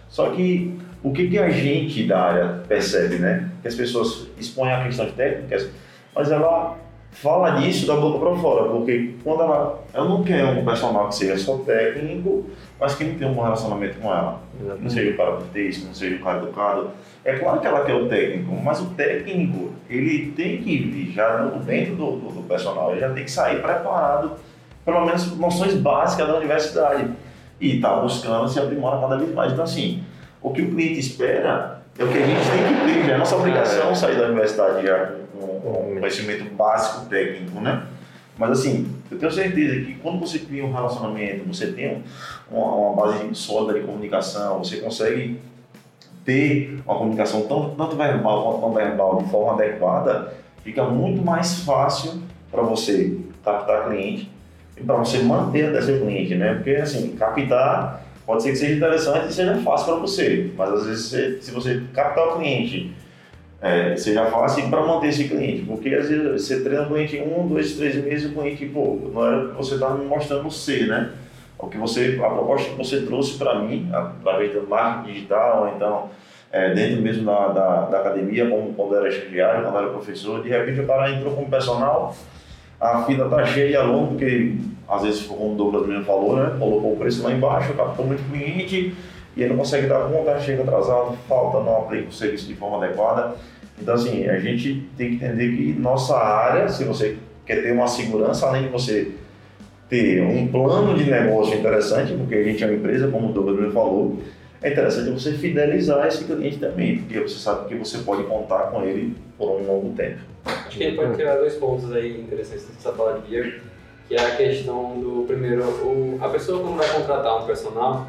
Só que o que, que a gente da área percebe, né? Que as pessoas expõem a questão de técnicas, mas ela fala disso da boca para fora, porque quando ela, ela não quer um personal que seja só técnico, mas que não tenha um relacionamento com ela. Exatamente. Não seja o cara cortês, não seja o cara educado. É claro que ela quer o técnico, mas o técnico, ele tem que vir já dentro do, do, do personal, ele já tem que sair preparado pelo menos noções básicas da universidade. E está buscando se aprimorar cada vez mais. Então, assim, o que o cliente espera é o que a gente tem que ter, é a nossa obrigação sair da universidade já com, um conhecimento básico técnico, né? Mas assim, eu tenho certeza que quando você cria um relacionamento, você tem uma, uma base sólida de comunicação, você consegue ter uma comunicação tanto, tanto verbal quanto não verbal de forma adequada, fica muito mais fácil para você captar cliente para você manter até seu cliente, né? Porque assim, captar pode ser que seja interessante e seja fácil para você, mas às vezes você, se você captar o cliente, é, seja fácil para manter esse cliente, porque às vezes você treina o cliente em um, dois, três meses e o cliente, pô, não era o que você está me mostrando ser, né? O que você, a proposta que você trouxe para mim, através do marketing digital, ou então é, dentro mesmo da, da, da, academia, como quando era estagiário, quando era professor, de repente o cara entrou como personal a fila tá cheia de aluno, porque às vezes, como o Douglas mesmo falou, né, colocou o preço lá embaixo, captou muito cliente e ele não consegue dar conta, chega atrasado, falta, não aplica o serviço de forma adequada. Então, assim, a gente tem que entender que nossa área, se você quer ter uma segurança, além de você ter um plano de negócio interessante, porque a gente é uma empresa, como o Douglas mesmo falou, é interessante você fidelizar esse cliente também, porque você sabe que você pode contar com ele por um longo tempo. Acho que gente pode criar dois pontos aí interessantes nessa fala de guia, que é a questão do primeiro, o, a pessoa quando vai contratar um personal,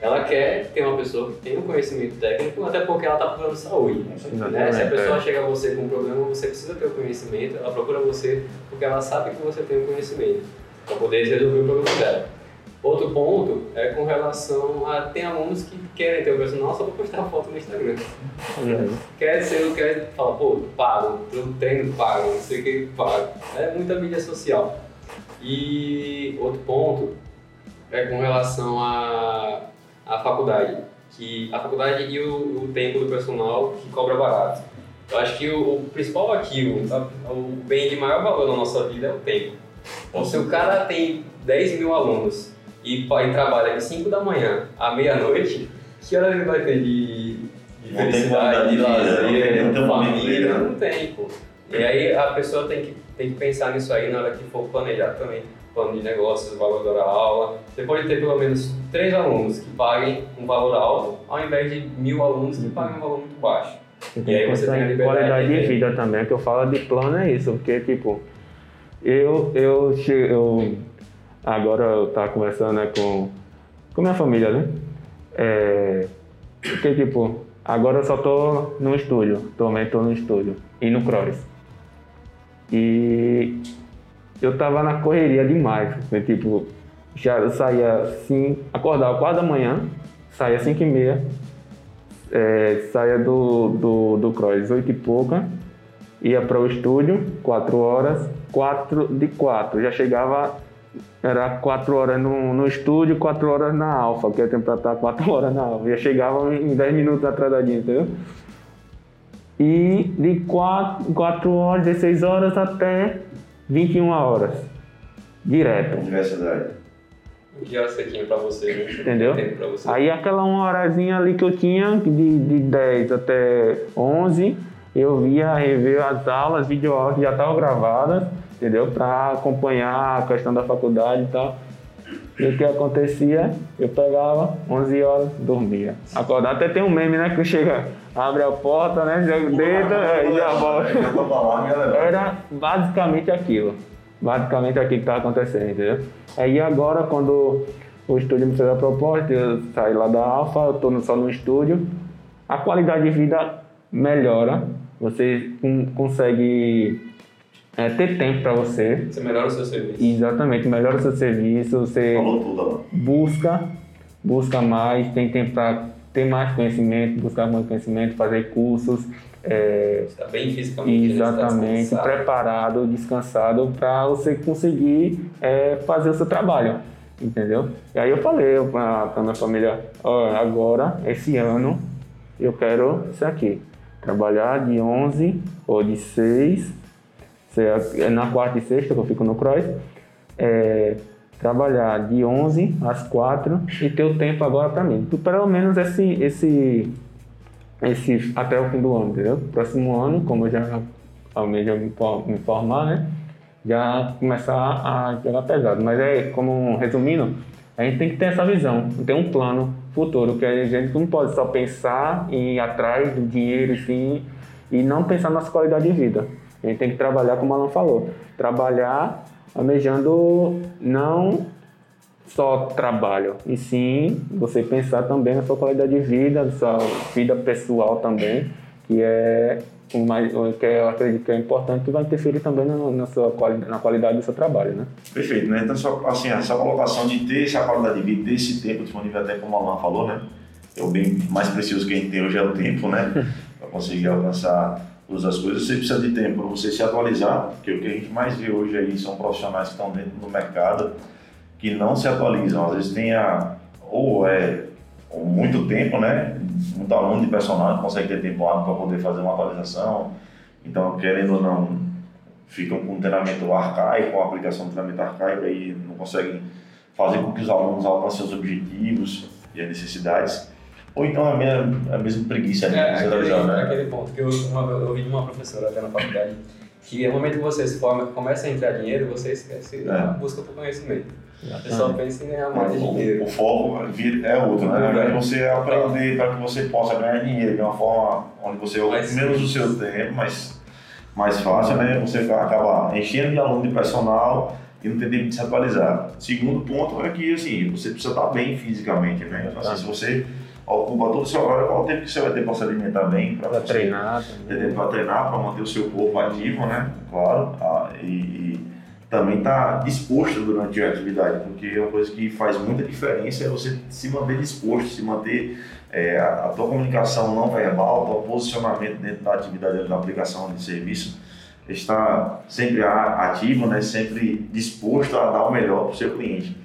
ela quer ter uma pessoa que tenha um conhecimento técnico, até porque ela está procurando saúde. Né? Se a pessoa é. chega a você com um problema, você precisa ter o conhecimento, ela procura você porque ela sabe que você tem o conhecimento, para poder resolver o problema dela. Outro ponto é com relação a. Tem alunos que querem ter o personal só para postar foto no Instagram. Uhum. Quer ser, quer falar, pô, pago, treino pago, não sei o que pago. É muita mídia social. E outro ponto é com relação à a faculdade. Que a faculdade e o, o tempo do personal que cobra barato. Eu acho que o, o principal ativo, o bem de maior valor na nossa vida é o tempo. Se o cara tem 10 mil alunos e, e trabalha de 5 da manhã à meia-noite, que hora ele vai ter de, de Não tem felicidade, de lazer, não tem- não tem livre, né? Não tem, pô. E aí a pessoa tem que, tem que pensar nisso aí na hora que for planejar também. Plano de negócios, valor da aula. Você pode ter pelo menos três alunos que paguem um valor alto, ao invés de mil alunos que paguem um valor muito baixo. E aí você tem a liberdade qualidade de vida também. O que eu falo de plano é isso, porque tipo, eu, eu, eu agora eu tava conversando né, com, com minha família, né? É, porque tipo, agora eu só tô no estúdio, também tô no estúdio e no cross. E eu tava na correria demais, né, tipo, já eu saía assim, acordava 4 da manhã, saía 5 e meia, é, saía do, do, do Cross 8 e pouca, ia para o estúdio, 4 horas, 4 de 4. Já chegava, era 4 horas no, no estúdio, 4 horas na Alfa, que é tempo para estar 4 horas na Alfa. Já chegava em 10 minutos atrasadinho, entendeu? E de 4, 4 horas, 16 horas até 21 horas. Direto. Universidade. Que hora você tinha pra você, né? Entendeu? Tempo pra você. Aí aquela uma horazinha ali que eu tinha, de, de 10 até 11, eu via rever as aulas, videoaulas que já estavam gravadas, entendeu? Para acompanhar a questão da faculdade e tal. E o que acontecia? Eu pegava 11 horas, dormia. Acordar até tem um meme, né? Que chega, abre a porta, né? Joga dedo e já volta. Era basicamente aquilo. Basicamente aquilo que estava acontecendo, entendeu? Aí agora, quando o estúdio me fez a proposta, eu saí lá da Alfa, eu estou só no estúdio, a qualidade de vida melhora, você con- consegue é, ter tempo para você, Você melhora o seu serviço. exatamente, melhora o seu serviço, você Falou tudo, Alan. busca, busca mais, tem tempo para ter mais conhecimento, buscar mais conhecimento, fazer cursos, é, Você tá bem fisicamente, né? Tá Exatamente, descansado. preparado, descansado para você conseguir é, fazer o seu trabalho, entendeu? E aí eu falei para a minha família, ó, agora, esse ano, eu quero isso aqui, trabalhar de 11 ou de 6, se é na quarta e sexta que eu fico no cross, é, trabalhar de 11 às 4 e ter o tempo agora para mim. Pelo menos esse, esse, esse até o fim do ano, entendeu? Próximo ano, como eu já almejo me me formar, né? Já começar a jogar pesado. Mas é como resumindo, a gente tem que ter essa visão, ter um plano futuro, que a gente não pode só pensar em ir atrás do dinheiro sim, e não pensar na nossa qualidade de vida. A gente tem que trabalhar, como o Alan falou, trabalhar almejando não só trabalho, e sim você pensar também na sua qualidade de vida, na sua vida pessoal também, que é o mais, que eu acredito que é importante, que vai interferir também na, na, sua, na qualidade do seu trabalho, né? Perfeito, né? Então, só, assim, essa colocação de ter essa qualidade de vida, ter esse tempo disponível, até como o Alan falou, né? É o bem mais precioso que a gente tem hoje é o tempo, né? Para conseguir alcançar todas as coisas, você precisa de tempo para você se atualizar, porque o que a gente mais vê hoje aí são profissionais que estão dentro do mercado que não se atualizam, às vezes tem a, ou é ou muito tempo, né? Muito aluno de personal consegue ter tempo para poder fazer uma atualização, então, querendo ou não, ficam com um treinamento arcaico, com a aplicação de treinamento arcaico e não conseguem fazer com que os alunos alcancem os objetivos e as necessidades. Ou então a, minha, a mesma preguiça de É, aquele, né? aquele ponto que eu, uma, eu ouvi de uma professora até na faculdade, que no momento que você se forma, começa a entrar dinheiro, você esquece É. a busca por conhecimento. Você só pensa em ganhar mais O, dinheiro. o foco é outro, né? Ao invés de você aprender para que você possa ganhar dinheiro de uma forma onde você Mais menos o seu tempo, mais, mais fácil, né? Você acaba enchendo de aluno de personal e não tem tempo de se atualizar. Segundo ponto é que, assim, você precisa estar bem fisicamente, né? Então, assim, se você ocupa todo o seu horário, qual o tempo que você vai ter para se alimentar bem, para treinar para treinar, para manter o seu corpo ativo, né? Claro. ah, e, e também estar disposto durante a atividade, porque é uma coisa que faz muita diferença é você se manter disposto, se manter é, a, a tua comunicação não verbal, o teu posicionamento dentro da atividade da aplicação de serviço está sempre ativo, né? Sempre disposto a dar o melhor para o seu cliente.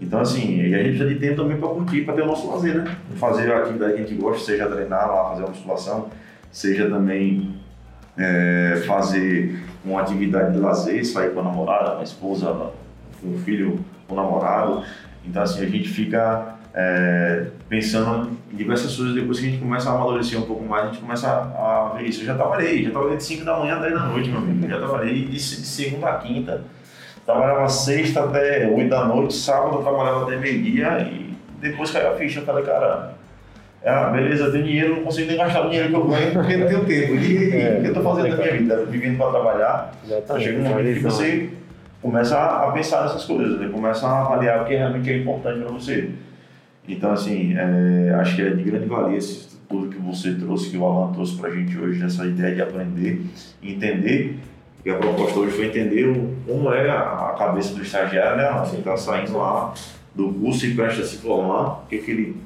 Então, assim, a gente precisa de tempo também para curtir, para ter o nosso lazer, né? Fazer a atividade que a gente gosta, seja treinar lá, fazer uma musculação, seja também é, fazer uma atividade de lazer, sair com a namorada, com a esposa, com o filho, com o namorado. Então, assim, a gente fica é, pensando em diversas coisas. Depois que a gente começa a amadurecer um pouco mais, a gente começa a, ver isso. Eu já trabalhei, já trabalhei de 5 da manhã até da noite, meu amigo. Já trabalhei de, de segunda a quinta. Trabalhava sexta até 8 da noite, sábado eu trabalhava até meio-dia e depois caiu a ficha. Eu falei, cara, ah, beleza, eu tenho dinheiro, não consigo nem gastar o dinheiro que eu ganho porque não tenho tempo. E é, o que eu estou fazendo na minha vida? Vivendo para trabalhar. Chega um momento que você começa a pensar nessas coisas, né? começa a avaliar o que realmente é importante para você. Então, assim, é, acho que é de grande valia esse, tudo que você trouxe, que o Alan trouxe para a gente hoje, essa ideia de aprender entender. E a proposta hoje foi entender como é a cabeça do estagiário, né? Assim, está saindo lá do curso e presta a se formar, o que, que, ele,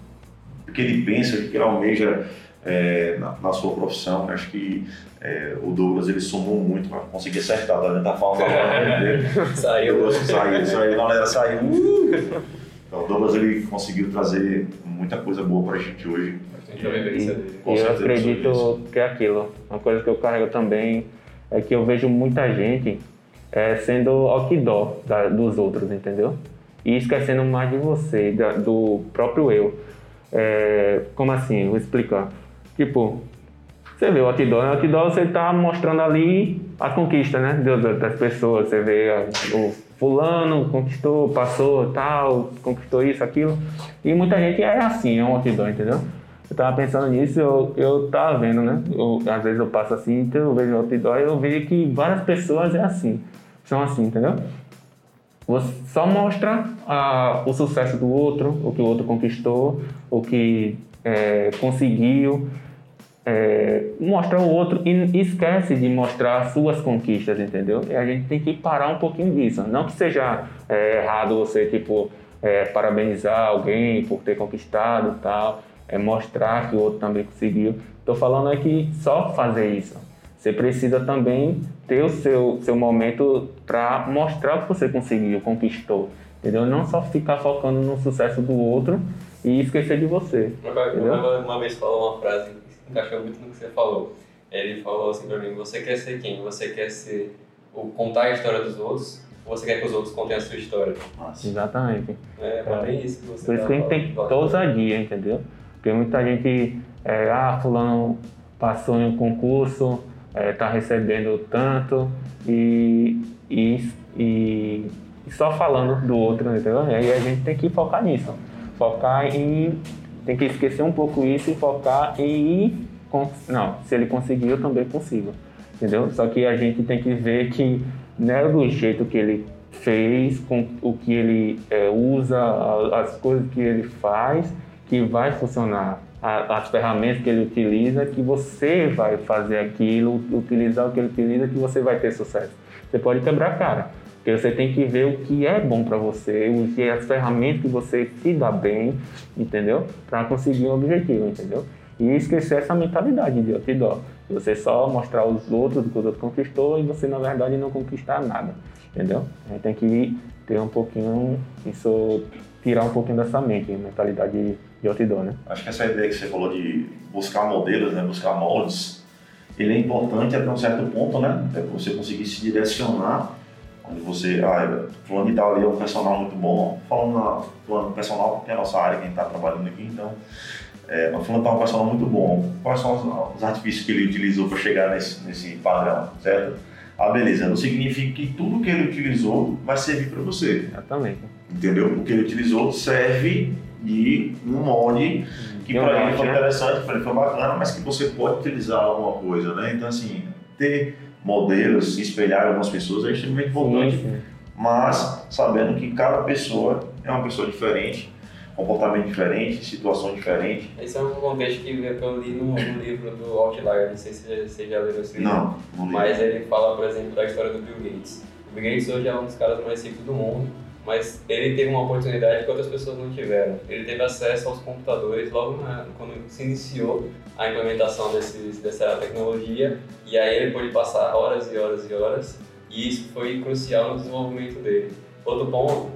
o que ele pensa, o que ele almeja é, na, na, sua profissão. Acho que é, o Douglas ele somou muito para conseguir acertar. Tá, tá falando agora, né? Saiu. Saiu, saiu, galera, saiu. Uh! Então, o Douglas ele conseguiu trazer muita coisa boa para a gente hoje. E, e eu acredito que é aquilo. Uma coisa que eu carrego também é que eu vejo muita gente é, sendo outdoor da, dos outros, entendeu? E esquecendo mais de você, da, do próprio eu. É, como assim? Vou explicar. Tipo, você vê o outdoor, né? O outdoor você está mostrando ali a conquista, né? Das pessoas. Você vê o fulano conquistou, passou, tal, conquistou isso, aquilo. E muita gente é assim, é um outdoor, entendeu? Eu tava pensando nisso, eu, eu tava vendo, né? Eu, às vezes eu passo assim, então eu vejo outdoor e eu vejo que várias pessoas é assim, são assim, entendeu? Você só mostra ah, o sucesso do outro, o que o outro conquistou, o que é, conseguiu, é, mostra o outro e esquece de mostrar suas conquistas, entendeu? E a gente tem que parar um pouquinho disso. Não que seja é, errado você, tipo, é, parabenizar alguém por ter conquistado e tal, é mostrar que o outro também conseguiu. Estou falando é que só fazer isso. Você precisa também ter o seu, seu momento para mostrar o que você conseguiu, conquistou, entendeu? Não só ficar focando no sucesso do outro e esquecer de você. Uma, uma vez falou uma frase encaixou muito no que você falou. Ele falou assim pra mim, você quer ser quem? Você quer ser o contar a história dos outros ou você quer que os outros contem a sua história? Nossa. Exatamente. É, é isso que você Por isso que a gente tem ousadia, entendeu? Porque muita gente, é, ah, fulano passou em um concurso, é, tá recebendo tanto e, e, e, só falando do outro, entendeu? E a gente tem que focar nisso. Focar em tem que esquecer um pouco isso e focar em. Não, se ele conseguir, eu também consigo. Entendeu? Só que a gente tem que ver que não é do jeito que ele fez, com o que ele é, usa, as coisas que ele faz, que vai funcionar. As ferramentas que ele utiliza, que você vai fazer aquilo, utilizar o que ele utiliza, que você vai ter sucesso. Você pode quebrar a cara, porque você tem que ver o que é bom para você, o que é as ferramentas que você se dá bem, entendeu? Para conseguir um objetivo, entendeu? E esquecer essa mentalidade de outdoor. Você só mostrar os outros do que os outros conquistou e você, na verdade, não conquistar nada, entendeu? A gente tem que ter um pouquinho, isso, tirar um pouquinho dessa mente, mentalidade de, outdoor, né? Acho que essa ideia que você falou de buscar modelos, né? Buscar moldes, ele é importante até um certo ponto, né? Até você conseguir se direcionar onde você, ah, fulano de tal ali é um personal muito bom, falando na personal porque é a nossa área, quem está trabalhando aqui, então, é, mas fulano tá um personal muito bom, quais são os, os artifícios que ele utilizou para chegar nesse, nesse padrão, certo? Ah, beleza, não significa que tudo que ele utilizou vai servir para você. Exatamente. Entendeu? O que ele utilizou serve de um molde que para ele foi né? interessante, para ele foi bacana, mas que você pode utilizar alguma coisa, né? Então, assim, ter modelos, se espelhar algumas pessoas é extremamente importante, sim, sim. mas sabendo que cada pessoa é uma pessoa diferente, comportamento diferente, situação diferente. Esse é um contexto que eu li no, no livro do Outlier, não sei se você já leu esse livro. Não, não li. Mas ele fala, por exemplo, da história do Bill Gates. O Bill Gates hoje é um dos caras mais ricos do mundo, mas ele teve uma oportunidade que outras pessoas não tiveram. Ele teve acesso aos computadores logo na, quando se iniciou a implementação dessa tecnologia e aí ele pôde passar horas e horas e horas e isso foi crucial no desenvolvimento dele. Outro ponto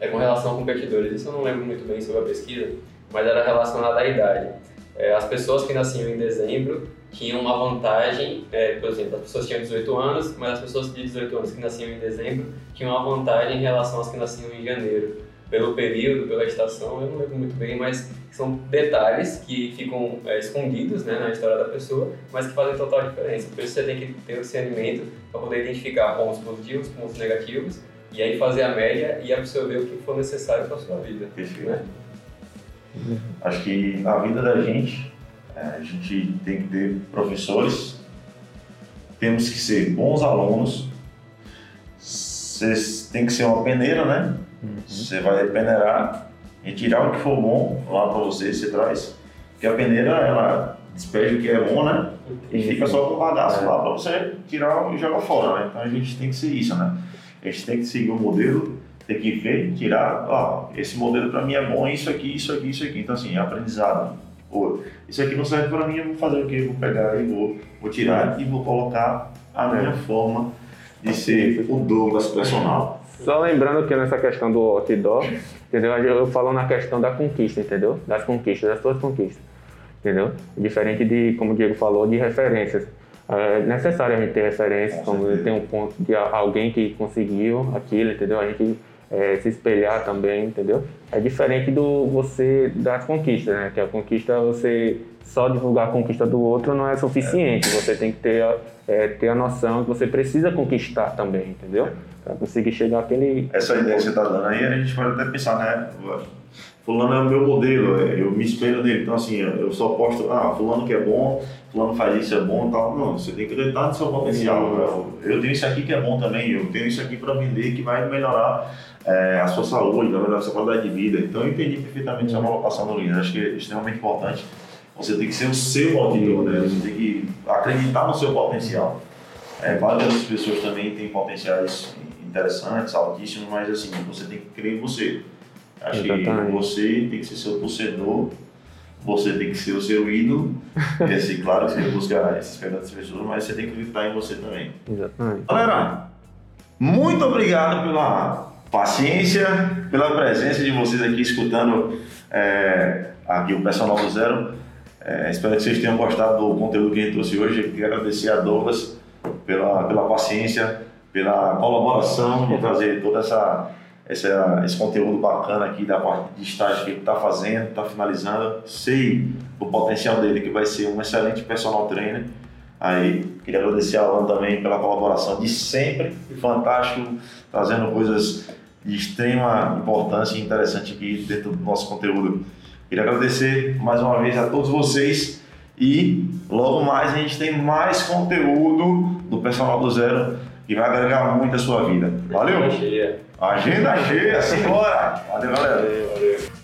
é com relação a competidores. Isso eu não lembro muito bem sobre a pesquisa, mas era relacionado à idade. É, as pessoas que nasciam em dezembro tinha uma vantagem, é, por exemplo, as pessoas tinham 18 anos, mas as pessoas de 18 anos que nasciam em dezembro tinham uma vantagem em relação às que nasciam em janeiro. Pelo período, pela estação, eu não lembro muito bem, mas são detalhes que ficam é, escondidos né, na história da pessoa, mas que fazem total diferença. Por isso você tem que ter o discernimento para poder identificar pontos positivos, pontos negativos, e aí fazer a média e absorver o que for necessário para a sua vida. Né? Acho que a vida da gente, a gente tem que ter professores, temos que ser bons alunos, você tem que ser uma peneira, né? Uhum. Você vai peneirar e tirar o que for bom lá para você, você traz. Porque a peneira, ela despeja o que é bom, né? E fica só com o bagaço é. lá para você tirar e jogar fora, né? Então a gente tem que ser isso, né? A gente tem que seguir o modelo, tem que ver, tirar, ó, esse modelo para mim é bom, isso aqui, isso aqui, isso aqui. Então assim, é aprendizado. Pô, isso aqui não serve para mim, eu vou fazer o quê? Vou pegar e vou, vou tirar e vou colocar a minha forma de ser o Douglas personal. Só lembrando que nessa questão do outdoor, entendeu? Eu falo na questão da conquista, entendeu? Das conquistas, das suas conquistas, entendeu? Diferente de, como o Diego falou, de referências. É necessário a gente ter referências, como tem um ponto de alguém que conseguiu aquilo, entendeu? A gente é, se espelhar também, entendeu? É diferente do você das conquistas, né? Que a conquista você só divulgar a conquista do outro não é suficiente. Você tem que ter é, ter a noção que você precisa conquistar também, entendeu? Para conseguir chegar àquele. Essa ideia que você está dando aí, a gente pode até pensar, né? Fulano é o meu modelo, é, eu me espelho nele. Então, assim, eu só posto, ah, Fulano que é bom, Fulano faz isso, é bom e tal. Não, você tem que acreditar no seu potencial. Eu tenho isso aqui que é bom também, eu tenho isso aqui para vender que vai melhorar é, a sua saúde, vai melhorar a sua qualidade de vida. Então, eu entendi perfeitamente a colocação do Lino. Acho que é extremamente importante. Você tem que ser o seu motivador, né? Você tem que acreditar no seu potencial. É, várias pessoas também têm potenciais interessantes, altíssimos, mas assim, você tem que crer em você. Acho Exatamente. que você tem que ser seu torcedor, você tem que ser o seu ídolo. e assim, claro que você buscar esses grandes pessoas, mas você tem que acreditar em você também. Exatamente. Galera, muito obrigado pela paciência, pela presença de vocês aqui escutando é, aqui o Personal do Zero. É, espero que vocês tenham gostado do conteúdo que a gente trouxe hoje. Quero agradecer a Douglas pela, pela paciência, pela colaboração de trazer toda essa, essa esse conteúdo bacana aqui da parte de estágio que ele está fazendo, está finalizando. Sei o potencial dele que vai ser um excelente personal trainer. Aí queria agradecer a Alan também pela colaboração de sempre, fantástico, trazendo coisas de extrema importância e interessante aqui dentro do nosso conteúdo. Queria agradecer mais uma vez a todos vocês e logo mais a gente tem mais conteúdo do Personal do Zero que vai agregar muito a sua vida. Valeu? Agenda cheia. Simbora! Valeu, galera. Valeu, valeu.